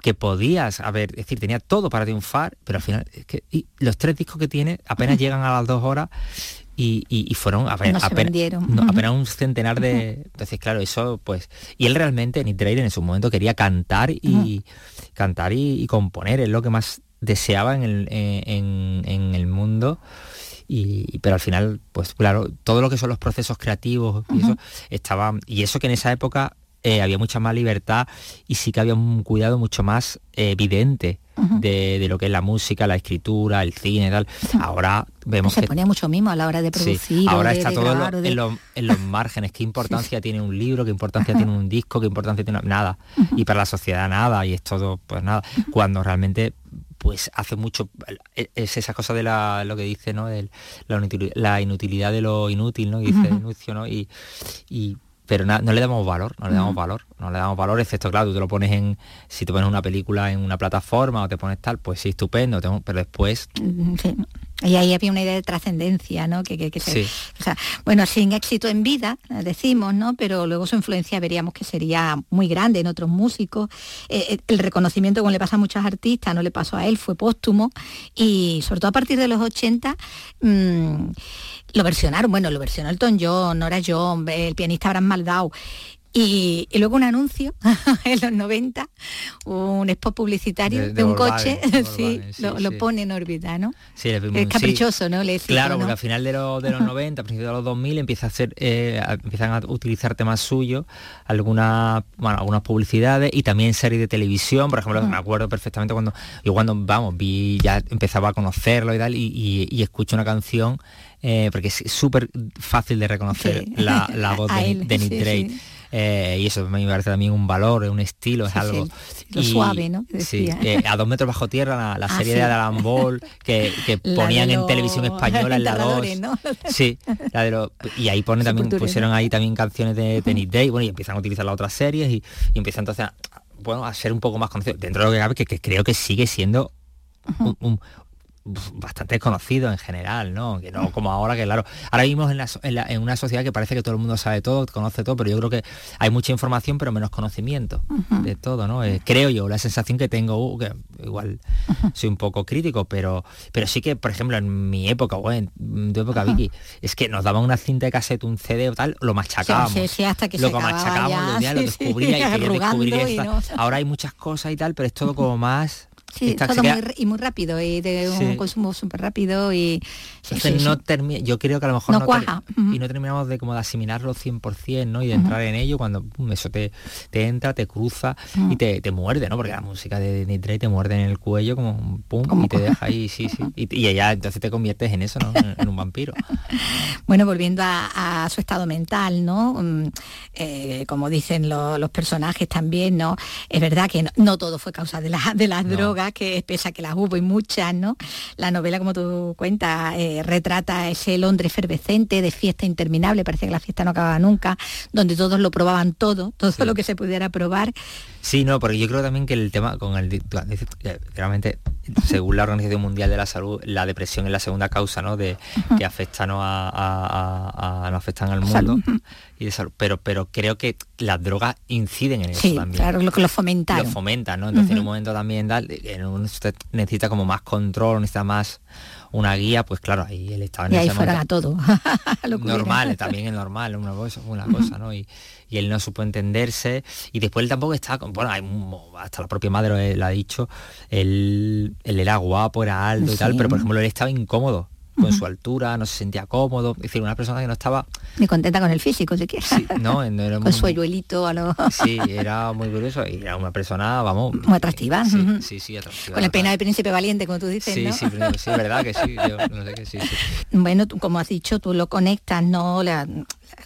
que podías haber, es decir, tenía todo para triunfar, pero al final es que y los tres discos que tiene apenas llegan a las dos horas y, fueron apenas, apenas, un centenar de entonces claro eso pues y él realmente Nick Drake en su momento quería cantar y cantar y, componer es lo que más deseaba en el, en, el mundo y, pero al final, pues claro, todo lo que son los procesos creativos y eso estaba, y eso que en esa época eh, había mucha más libertad y sí que había un cuidado mucho más evidente de, lo que es la música, la escritura, el cine y tal. Ahora vemos se que... ponía mucho mismo a la hora de producir. ahora está todo en, los, márgenes. ¿Qué importancia tiene un libro? ¿Qué importancia tiene un disco? ¿Qué importancia tiene nada? Y para la sociedad nada. Y es todo, pues nada. Cuando realmente pues hace mucho e, es esa cosa de la, lo que dice no de la, inutilidad, de lo inútil no dice ¿no? y, y pero no le damos valor, no le damos valor, no le damos valor, excepto claro, tú te lo pones en, si te pones una película en una plataforma o te pones tal, pues sí, estupendo, pero después... Sí. Y ahí había una idea de trascendencia, ¿no? Que, que, se, o sea, bueno, sin éxito en vida, decimos, ¿no? Pero luego su influencia veríamos que sería muy grande en otros músicos. Eh, eh, el reconocimiento, como le pasa a muchos artistas, no le pasó a él, fue póstumo. Y sobre todo a partir de los 80, lo versionaron, bueno, lo versionó Elton John, Nora John, el pianista Abraham Maldau. Y, luego un anuncio en los 90, un spot publicitario de, un coche, sí, lo, pone en órbita, ¿no? Sí, es caprichoso, ¿no? claro, porque al final de, los, de los 90, a principios de los 2000, empieza a hacer, eh, empiezan a utilizar temas suyos, algunas, bueno, algunas publicidades y también series de televisión, por ejemplo, me acuerdo perfectamente cuando yo cuando, vamos, vi, ya empezaba a conocerlo y tal, y escucho una canción eh, porque es súper fácil de reconocer la, voz de, Nick Drake. Eh, y eso me parece también un valor, un estilo, es algo... Lo suave, ¿no? Eh, a dos metros bajo tierra, la, ah, serie de Alan Ball que, ponían en televisión española en la 2. Sí, y ahí pone también, pusieron ahí también canciones de, Nick Drake, bueno, y empiezan a utilizar las otras series y, empiezan entonces a, bueno, a ser un poco más conocido. Dentro de lo que cabe, que, creo que sigue siendo un, bastante desconocido en general, ¿no? Que no como ahora, que claro, ahora vivimos en, una sociedad que parece que todo el mundo sabe todo, conoce todo, pero yo creo que hay mucha información, pero menos conocimiento de todo, ¿no? Eh, creo yo, la sensación que tengo, uh, que igual soy un poco crítico, pero, pero sí que, por ejemplo, en mi época, o en tu época, Vicky, es que nos daban una cinta de cassette, un CD o tal, lo machacábamos. hasta que lo machacábamos, lo descubría y quería Ahora hay muchas cosas y tal, pero es todo como más Sí, todo muy, y muy rápido y de un consumo súper rápido y no yo creo que a lo mejor no, cuaja. y no terminamos de como de asimilarlo 100%, ¿no? Y de entrar en ello cuando eso te, te, entra, te cruza y te, te, muerde, ¿no? Porque la música de Nitre te muerde en el cuello como un pum y te deja ahí, sí, sí. Y, y ya entonces te conviertes en eso, ¿no? En, un vampiro. bueno, volviendo a, su estado mental, ¿no? Mm, eh, como dicen los personajes también, ¿no? Es verdad que no, todo fue causa de, la, de las drogas que pese a que las hubo y muchas, ¿no? La novela, como tú cuentas, eh, retrata ese Londres efervescente, de fiesta interminable, parece que la fiesta no acababa nunca, donde todos lo probaban todo, todo lo que se pudiera probar. Sí, no, porque yo creo también que el tema con el realmente según la Organización Mundial de la Salud, la depresión es la segunda causa ¿no? de que afecta ¿no? a, no afectan al mundo y de salud. Pero, pero creo que las drogas inciden en eso también. Claro, lo que lo fomentan. Lo fomentan, ¿no? Entonces en un momento también usted necesita como más control, necesita más una guía, pues claro, ahí él estaba en y ahí fuera a todo. normal, también es normal, una cosa, una cosa, ¿no? Y, y él no supo entenderse y después él tampoco está bueno hay, hasta la propia madre lo ha dicho él, él era guapo era alto y tal pero por ejemplo él estaba incómodo con su altura, no se sentía cómodo, es decir, una persona que no estaba... Ni contenta con el físico, si quieres. Sí, no, no era con muy- su hoyuelito a lo... Sí, era muy curioso y era una persona, vamos... Muy atractiva. Sí, Ujú. sí, sí, atractiva. Con el peinado de príncipe valiente, como tú dices, Sí, ¿no? sí, sí, verdad que sí, yo no sé que sí, sí. Bueno, tú, como has dicho, tú lo conectas, ¿no? La,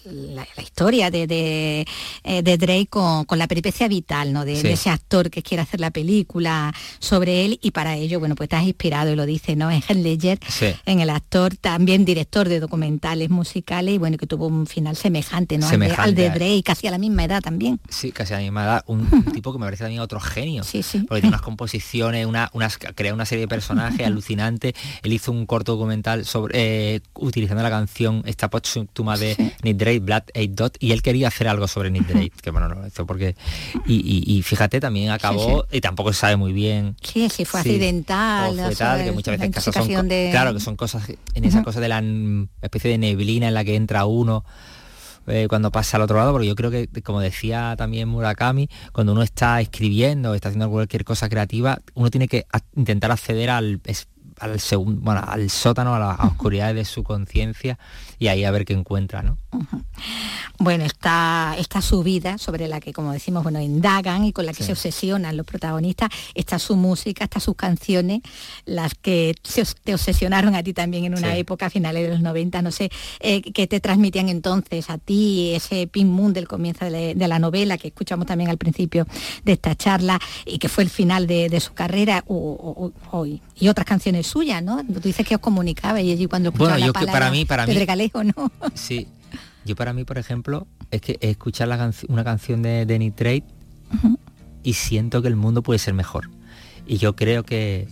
la- la historia de, de, eh, de Drake con, con la peripecia vital, ¿no? De, Sí. de ese actor que quiere hacer la película sobre él y para ello, bueno, pues has inspirado y lo dice, ¿no? En Ledger, Sí. en el actor, también director de documentales musicales y bueno, que tuvo un final semejante, ¿no? Al de- Al de, Semejante a- Drake, casi a la misma edad también. Sí, casi a la misma edad, un, un tipo que me parece también otro genio. Sí, sí. Porque tiene unas composiciones, una, unas, crea una serie de personajes alucinantes. Él hizo un corto documental sobre eh, utilizando la canción esta póstuma de Nick Drake, Eight Dot, y él quería hacer algo sobre Nick Drake, que bueno, no lo hizo porque. Y, y- y fíjate, también acabó, y tampoco se sabe muy bien. Sí, sí, fue accidental. O fue tal, que muchas veces casos son, intoxicación co- de... claro que son cosas en esa cosa de la especie de neblina en la que entra uno eh, cuando pasa al otro lado porque yo creo que como decía también Murakami cuando uno está escribiendo está haciendo cualquier cosa creativa uno tiene que intentar acceder al al segun- bueno, al sótano a las oscuridades de su conciencia y ahí a ver qué encuentra no Bueno, está esta subida sobre la que, como decimos, bueno, indagan y con la que Sí. se obsesionan los protagonistas, está su música, está sus canciones, las que se te obsesionaron a ti también en una Sí. época, a finales de los 90, no sé, eh, que te transmitían entonces a ti ese Pink Moon del comienzo de la, de la novela que escuchamos también al principio de esta charla y que fue el final de, de su carrera o- o- o- y, otras canciones suyas, ¿no? Tú dices que os comunicaba y allí cuando Bueno, escuchaba la yo que para mí- para mí- Pedregalejo, ¿no? sí yo para mí por ejemplo es que escuchar la una canción de, de Nick Drake y siento que el mundo puede ser mejor. Y yo creo que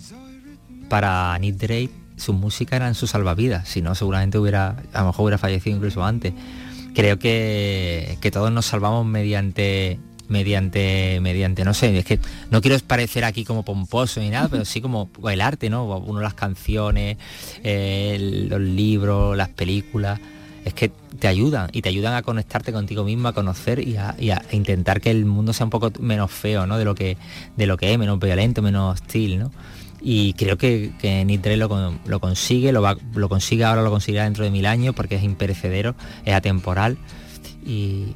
para Nick Drake su música eran su salvavidas, si no seguramente hubiera, a lo mejor hubiera fallecido incluso antes. Creo que, que todos nos salvamos mediante mediante mediante no sé es que no quiero parecer aquí como pomposo ni nada pero sí como el arte no uno las canciones eh, los libros las películas es que te ayudan y te ayudan a conectarte contigo mismo, a conocer y a, y a intentar que el mundo sea un poco menos feo, ¿no? De lo que, de lo que es, menos violento, menos hostil, ¿no? Y creo que, que Drake lo, con- lo consigue, lo, va- lo consigue ahora, lo conseguirá dentro de mil años porque es imperecedero, es atemporal y,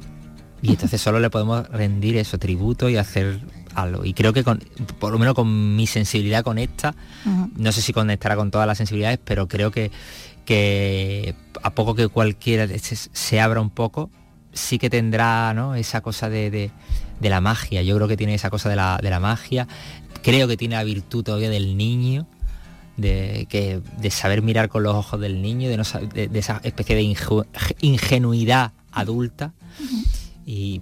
y entonces solo le podemos rendir eso, tributo y hacer algo. Y creo que con, por lo menos con mi sensibilidad conecta, Ujú. no sé si conectará con todas las sensibilidades, pero creo que, que a poco que cualquiera se, se abra un poco, sí que tendrá ¿no? esa cosa de, de- de la magia. Yo creo que tiene esa cosa de la, de la magia. Creo que tiene la virtud todavía del niño. De, que, de saber mirar con los ojos del niño, de, no de- de esa especie de ingenuidad adulta. Y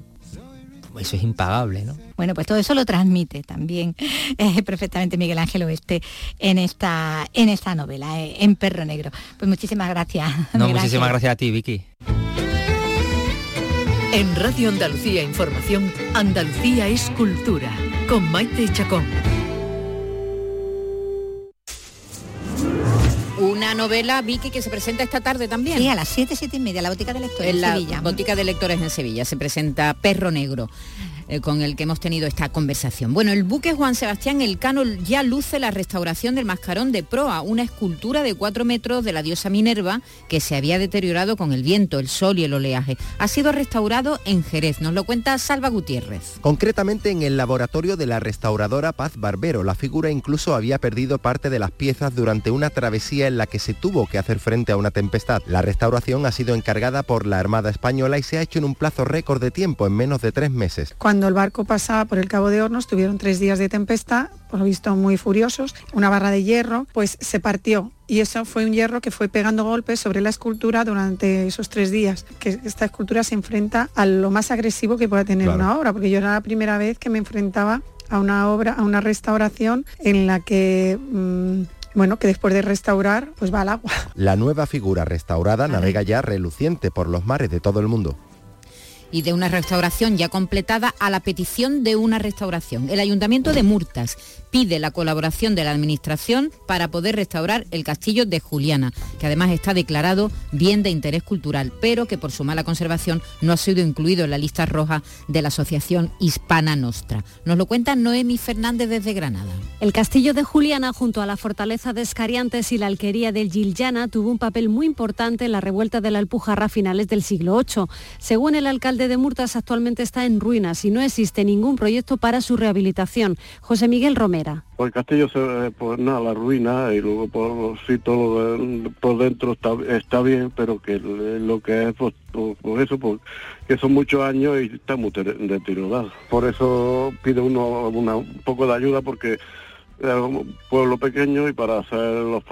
eso es impagable, ¿no? Bueno, pues todo eso lo transmite también eh, perfectamente Miguel Ángel Oeste en esta, en esta novela, eh, en Perro Negro. Pues muchísimas gracias. No, Miguel muchísimas Ángel. gracias a ti, Vicky. En Radio Andalucía Información, Andalucía es cultura, con Maite Chacón. Una novela, Vicky, que se presenta esta tarde también. Sí, a las 7, 7 y media, la botica de lectores en en la Sevilla. Botica de Lectores en Sevilla. Se presenta Perro Negro, eh, con el que hemos tenido esta conversación. Bueno, el buque Juan Sebastián Elcano ya luce la restauración del mascarón de proa, una escultura de cuatro metros de la diosa Minerva que se había deteriorado con el viento, el sol y el oleaje. Ha sido restaurado en Jerez, nos lo cuenta Salva Gutiérrez. Concretamente en el laboratorio de la restauradora Paz Barbero, la figura incluso había perdido parte de las piezas durante una travesía en la que se tuvo que hacer frente a una tempestad. La restauración ha sido encargada por la Armada Española y se ha hecho en un plazo récord de tiempo, en menos de tres meses. Cuando el barco pasaba por el Cabo de Hornos tuvieron tres días de tempestad, por lo visto muy furiosos, una barra de hierro pues se partió y eso fue un hierro que fue pegando golpes sobre la escultura durante esos tres días, que esta escultura se enfrenta a lo más agresivo que pueda tener Claro. una obra, porque yo era la primera vez que me enfrentaba a una obra, a una restauración en la que, mm, bueno, que después de restaurar pues va al agua. La nueva figura restaurada navega ya reluciente por los mares de todo el mundo. Y de una restauración ya completada a la petición de una restauración. El Ayuntamiento de Murtas pide la colaboración de la Administración para poder restaurar el castillo de Juliana, que además está declarado bien de interés cultural, pero que por su mala conservación no ha sido incluido en la lista roja de la Asociación Hispana Nostra. Nos lo cuenta Noemi Fernández desde Granada. El castillo de Juliana, junto a la fortaleza de Escariantes y la alquería del Gilllana, tuvo un papel muy importante en la revuelta de la Alpujarra a finales del siglo VIII. Según el alcalde de Murtas, actualmente está en ruinas y no existe ningún proyecto para su rehabilitación. José Miguel Romero pues castillo se pues nada, la ruina y luego por sí todo por dentro está, está bien, pero que lo que es pues, pues eso, pues, que son muchos años y está muy deteriorado. Por eso pide uno un poco de ayuda porque un pueblo pequeño y para hacer los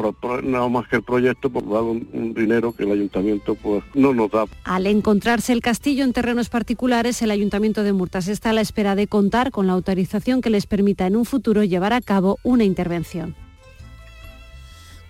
nada más que el proyecto pues dar un, dinero que el ayuntamiento pues no nos da. Al encontrarse el castillo en terrenos particulares, el ayuntamiento de Murtas está a la espera de contar con la autorización que les permita en un futuro llevar a cabo una intervención.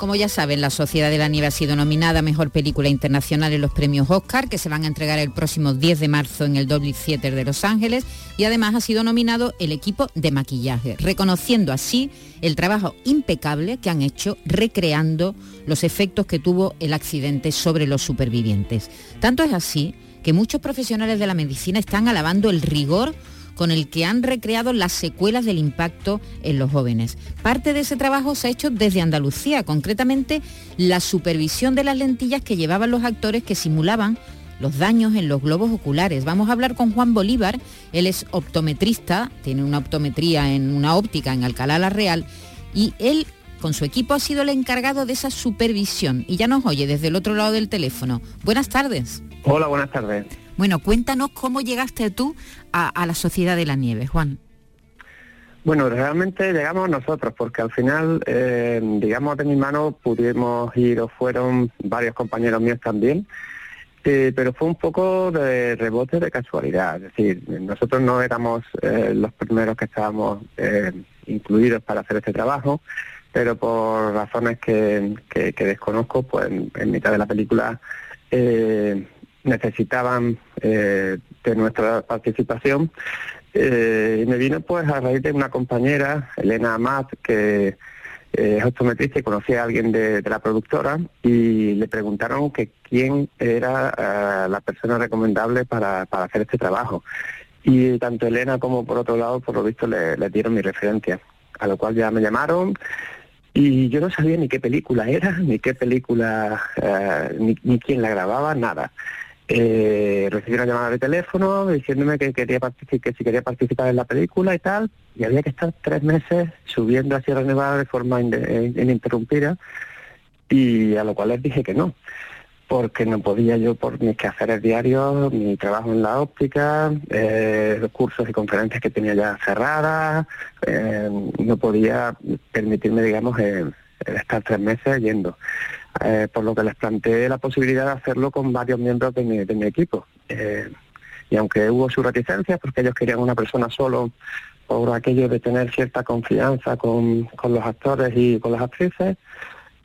Como ya saben, La Sociedad de la Nieve ha sido nominada Mejor Película Internacional en los premios Oscar, que se van a entregar el próximo 10 de marzo en el Dolby Theater de Los Ángeles, y además ha sido nominado el equipo de maquillaje, reconociendo así el trabajo impecable que han hecho recreando los efectos que tuvo el accidente sobre los supervivientes. Tanto es así que muchos profesionales de la medicina están alabando el rigor con el que han recreado las secuelas del impacto en los jóvenes. Parte de ese trabajo se ha hecho desde Andalucía, concretamente la supervisión de las lentillas que llevaban los actores que simulaban los daños en los globos oculares. Vamos a hablar con Juan Bolívar, él es optometrista, tiene una optometría en una óptica en Alcalá la Real y él con su equipo ha sido el encargado de esa supervisión y ya nos oye desde el otro lado del teléfono. Buenas tardes. Hola, buenas tardes. Bueno, cuéntanos cómo llegaste tú a, la Sociedad de la Nieve, Juan. Bueno, realmente llegamos nosotros, porque al final, eh, digamos, de mi mano pudimos ir o fueron varios compañeros míos también, eh, pero fue un poco de rebote de casualidad. Es decir, nosotros no éramos eh, los primeros que estábamos incluidos para hacer este trabajo, pero por razones que, desconozco, pues en, mitad de la película necesitaban eh, de nuestra participación. Eh, y me vino pues a raíz de una compañera, Elena Amat, que eh, es optometrista y conocía a alguien de, la productora y le preguntaron que quién era la persona recomendable para, para, hacer este trabajo. Y tanto Elena como por otro lado, por lo visto, le, le dieron mi referencia. A lo cual ya me llamaron, y yo no sabía ni qué película era, ni qué película, ni, ni, quién la grababa, nada eh, recibí una llamada de teléfono diciéndome que quería que si quería participar en la película y tal, y había que estar tres meses subiendo a Sierra Nevada de forma ininterrumpida, y a lo cual les dije que no, porque no podía yo por mis quehaceres diarios, mi trabajo en la óptica, eh, los cursos y conferencias que tenía ya cerradas, eh, no podía permitirme, digamos, estar tres meses yendo. Eh, por lo que les planteé la posibilidad de hacerlo con varios miembros de mi, equipo. Eh, y aunque hubo su reticencia, porque ellos querían una persona solo, por aquello de tener cierta confianza con, los actores y con las actrices,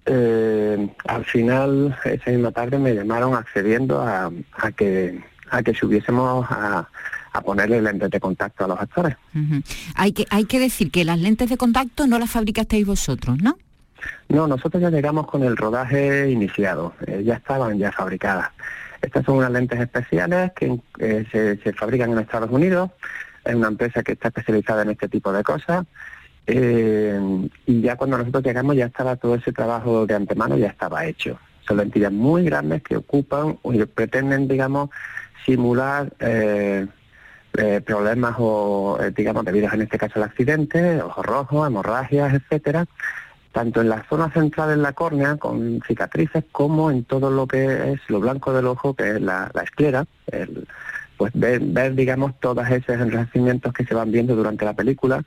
eh, al final, esa misma tarde me llamaron accediendo a, que a que subiésemos a, a ponerle lentes de contacto a los actores. hay, que, hay que decir que las lentes de contacto no las fabricasteis vosotros, ¿no? No, nosotros ya llegamos con el rodaje iniciado, eh, ya estaban ya fabricadas. Estas son unas lentes especiales que eh, se, fabrican en Estados Unidos, es una empresa que está especializada en este tipo de cosas. Eh, y ya cuando nosotros llegamos ya estaba todo ese trabajo de antemano, ya estaba hecho. Son lentillas muy grandes que ocupan o pretenden, digamos, simular problemas o, digamos, debidos en este caso al accidente, ojos rojos, hemorragias, etcétera, tanto en la zona central en la córnea, con cicatrices, como en todo lo que es lo blanco del ojo, que es la, esclera, pues ver, digamos, todos esos enrejecimientos que se van viendo durante la película,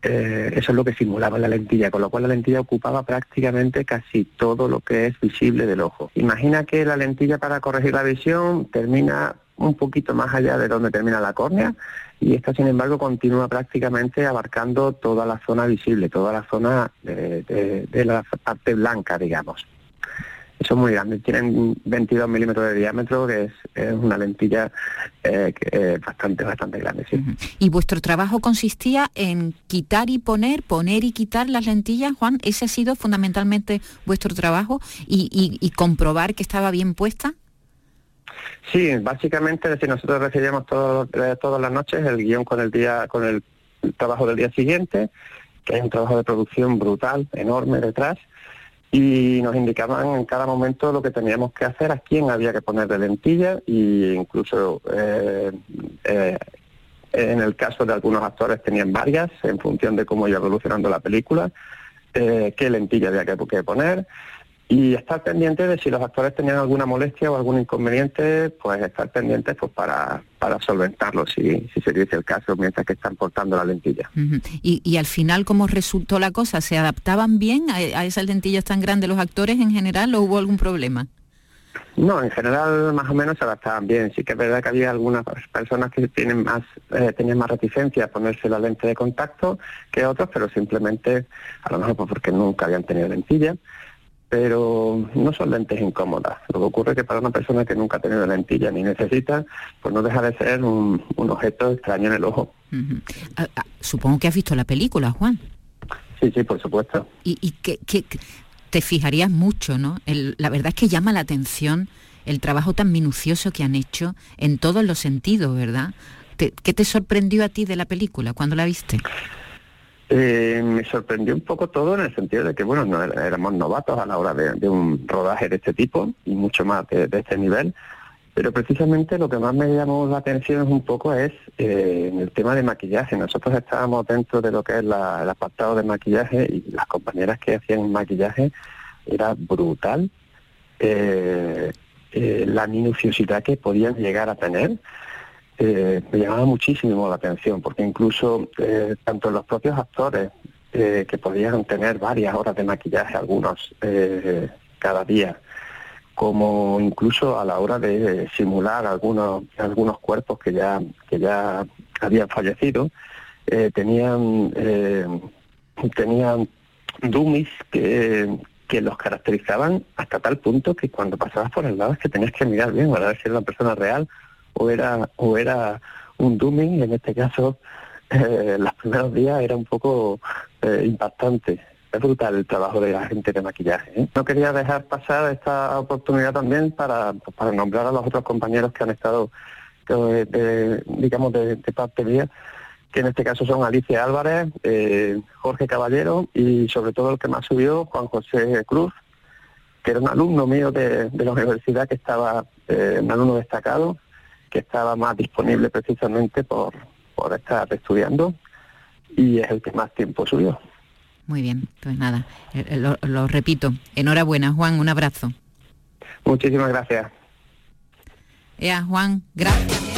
eh, eso es lo que simulaba la lentilla, con lo cual la lentilla ocupaba prácticamente casi todo lo que es visible del ojo. Imagina que la lentilla para corregir la visión termina un poquito más allá de donde termina la córnea y esta sin embargo continúa prácticamente abarcando toda la zona visible, toda la zona de, la parte blanca, digamos. Son muy grandes, tienen 22 milímetros de diámetro, que es, una lentilla eh, es bastante, bastante grande. Sí. ¿Y vuestro trabajo consistía en quitar y poner, poner y quitar las lentillas, Juan? ¿Ese ha sido fundamentalmente vuestro trabajo y, comprobar que estaba bien puesta? Sí, básicamente si nosotros recibíamos eh, todas las noches el guion con el día, con el trabajo del día siguiente, que es un trabajo de producción brutal, enorme detrás, y nos indicaban en cada momento lo que teníamos que hacer, a quién había que poner de lentilla e incluso eh, eh, en el caso de algunos actores tenían varias en función de cómo iba evolucionando la película, qué lentilla había que poner y estar pendiente de si los actores tenían alguna molestia o algún inconveniente, pues estar pendientes pues para, para solventarlo si, si se dice el caso mientras que están portando la lentilla. y, al final, ¿cómo resultó la cosa? ¿Se adaptaban bien a, esas lentillas tan grandes los actores en general o hubo algún problema? No, en general más o menos se adaptaban bien. Sí que es verdad que había algunas personas que tienen más, eh, tenían más reticencia a ponerse la lente de contacto que otros, pero simplemente, a lo mejor pues porque nunca habían tenido lentilla pero no son lentes incómodas. Lo que ocurre es que para una persona que nunca ha tenido lentilla ni necesita, pues no deja de ser un, objeto extraño en el ojo. Ah, ah, supongo que has visto la película, Juan. Sí, sí, por supuesto. Y, y que, te fijarías mucho, ¿no? la verdad es que llama la atención el trabajo tan minucioso que han hecho en todos los sentidos, ¿verdad? ¿Qué te sorprendió a ti de la película cuando la viste? Eh, me sorprendió un poco todo en el sentido de que, bueno, no éramos novatos a la hora de, un rodaje de este tipo y mucho más de, este nivel, pero precisamente lo que más me llamó la atención un poco es eh, el tema de maquillaje. Nosotros estábamos dentro de lo que es el apartado de maquillaje y las compañeras que hacían maquillaje era brutal eh, la minuciosidad que podían llegar a tener eh, me llamaba muchísimo la atención, porque incluso eh, tanto los propios actores, eh, que podían tener varias horas de maquillaje, algunos cada día, como incluso a la hora de simular algunos, algunos cuerpos que ya, que ya habían fallecido, tenían, tenían dummies que, que los caracterizaban hasta tal punto que cuando pasabas por el lado es que tenías que mirar bien para ver si era una persona real o era, o era un dooming, en este caso, eh, los primeros días era un poco eh, impactante. Es brutal el trabajo de la gente de maquillaje. ¿eh? No quería dejar pasar esta oportunidad también para, para nombrar a los otros compañeros que han estado, digamos, de, parte mía, que en este caso son Alicia Álvarez, Jorge Caballero y sobre todo el que más subió, Juan José Cruz, que era un alumno mío de, de la universidad que estaba, un alumno destacado, que estaba más disponible precisamente por, por estar estudiando y es el que más tiempo subió. Muy bien, pues nada, eh, eh, lo, lo repito. Enhorabuena, Juan, un abrazo. Muchísimas gracias. Ea, Juan, gracias.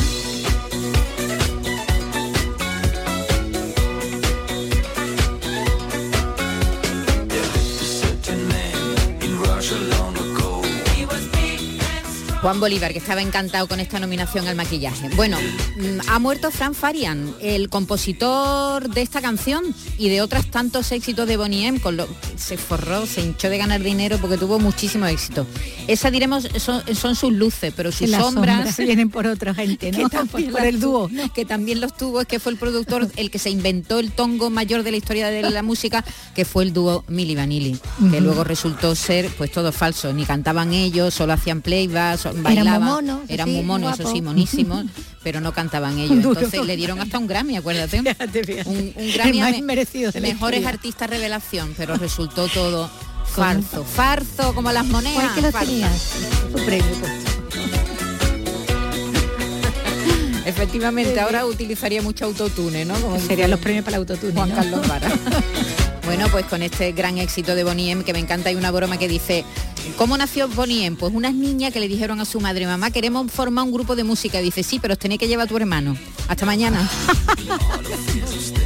Juan Bolívar, que estaba encantado con esta nominación al maquillaje. Bueno, mm, ha muerto Fran Farian, el compositor de esta canción y de otras tantos éxitos de Bonnie M. Con lo, se forró, se hinchó de ganar dinero porque tuvo muchísimo éxito. Esa diremos son, sus luces, pero sus sombras, vienen por otra gente, ¿no? por, el dúo, que también los tuvo, es que fue el productor el que se inventó el tongo mayor de la historia de la música, que fue el dúo Milli Vanilli, que luego resultó ser pues todo falso, ni cantaban ellos, solo hacían playback, bailaban, eran muy monos, eso sí, monísimos, pero no cantaban ellos. Entonces le dieron hasta un Grammy, acuérdate. un, Grammy merecido mejores artistas revelación, pero resultó todo farzo, farzo como las monedas. que lo Efectivamente, ahora utilizaría mucho autotune, ¿no? Como Serían los premios para el autotune. Juan Carlos Vara. Bueno, pues con este gran éxito de Bonnie M, que me encanta, hay una broma que dice, ¿Cómo nació Bonnie M? Pues unas niñas que le dijeron a su madre, mamá, queremos formar un grupo de música. dice, sí, pero os tenéis que llevar a tu hermano. Hasta mañana.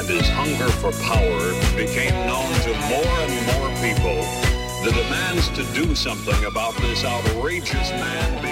and his hunger for power became known to more and more people, the demands to do something about this outrageous man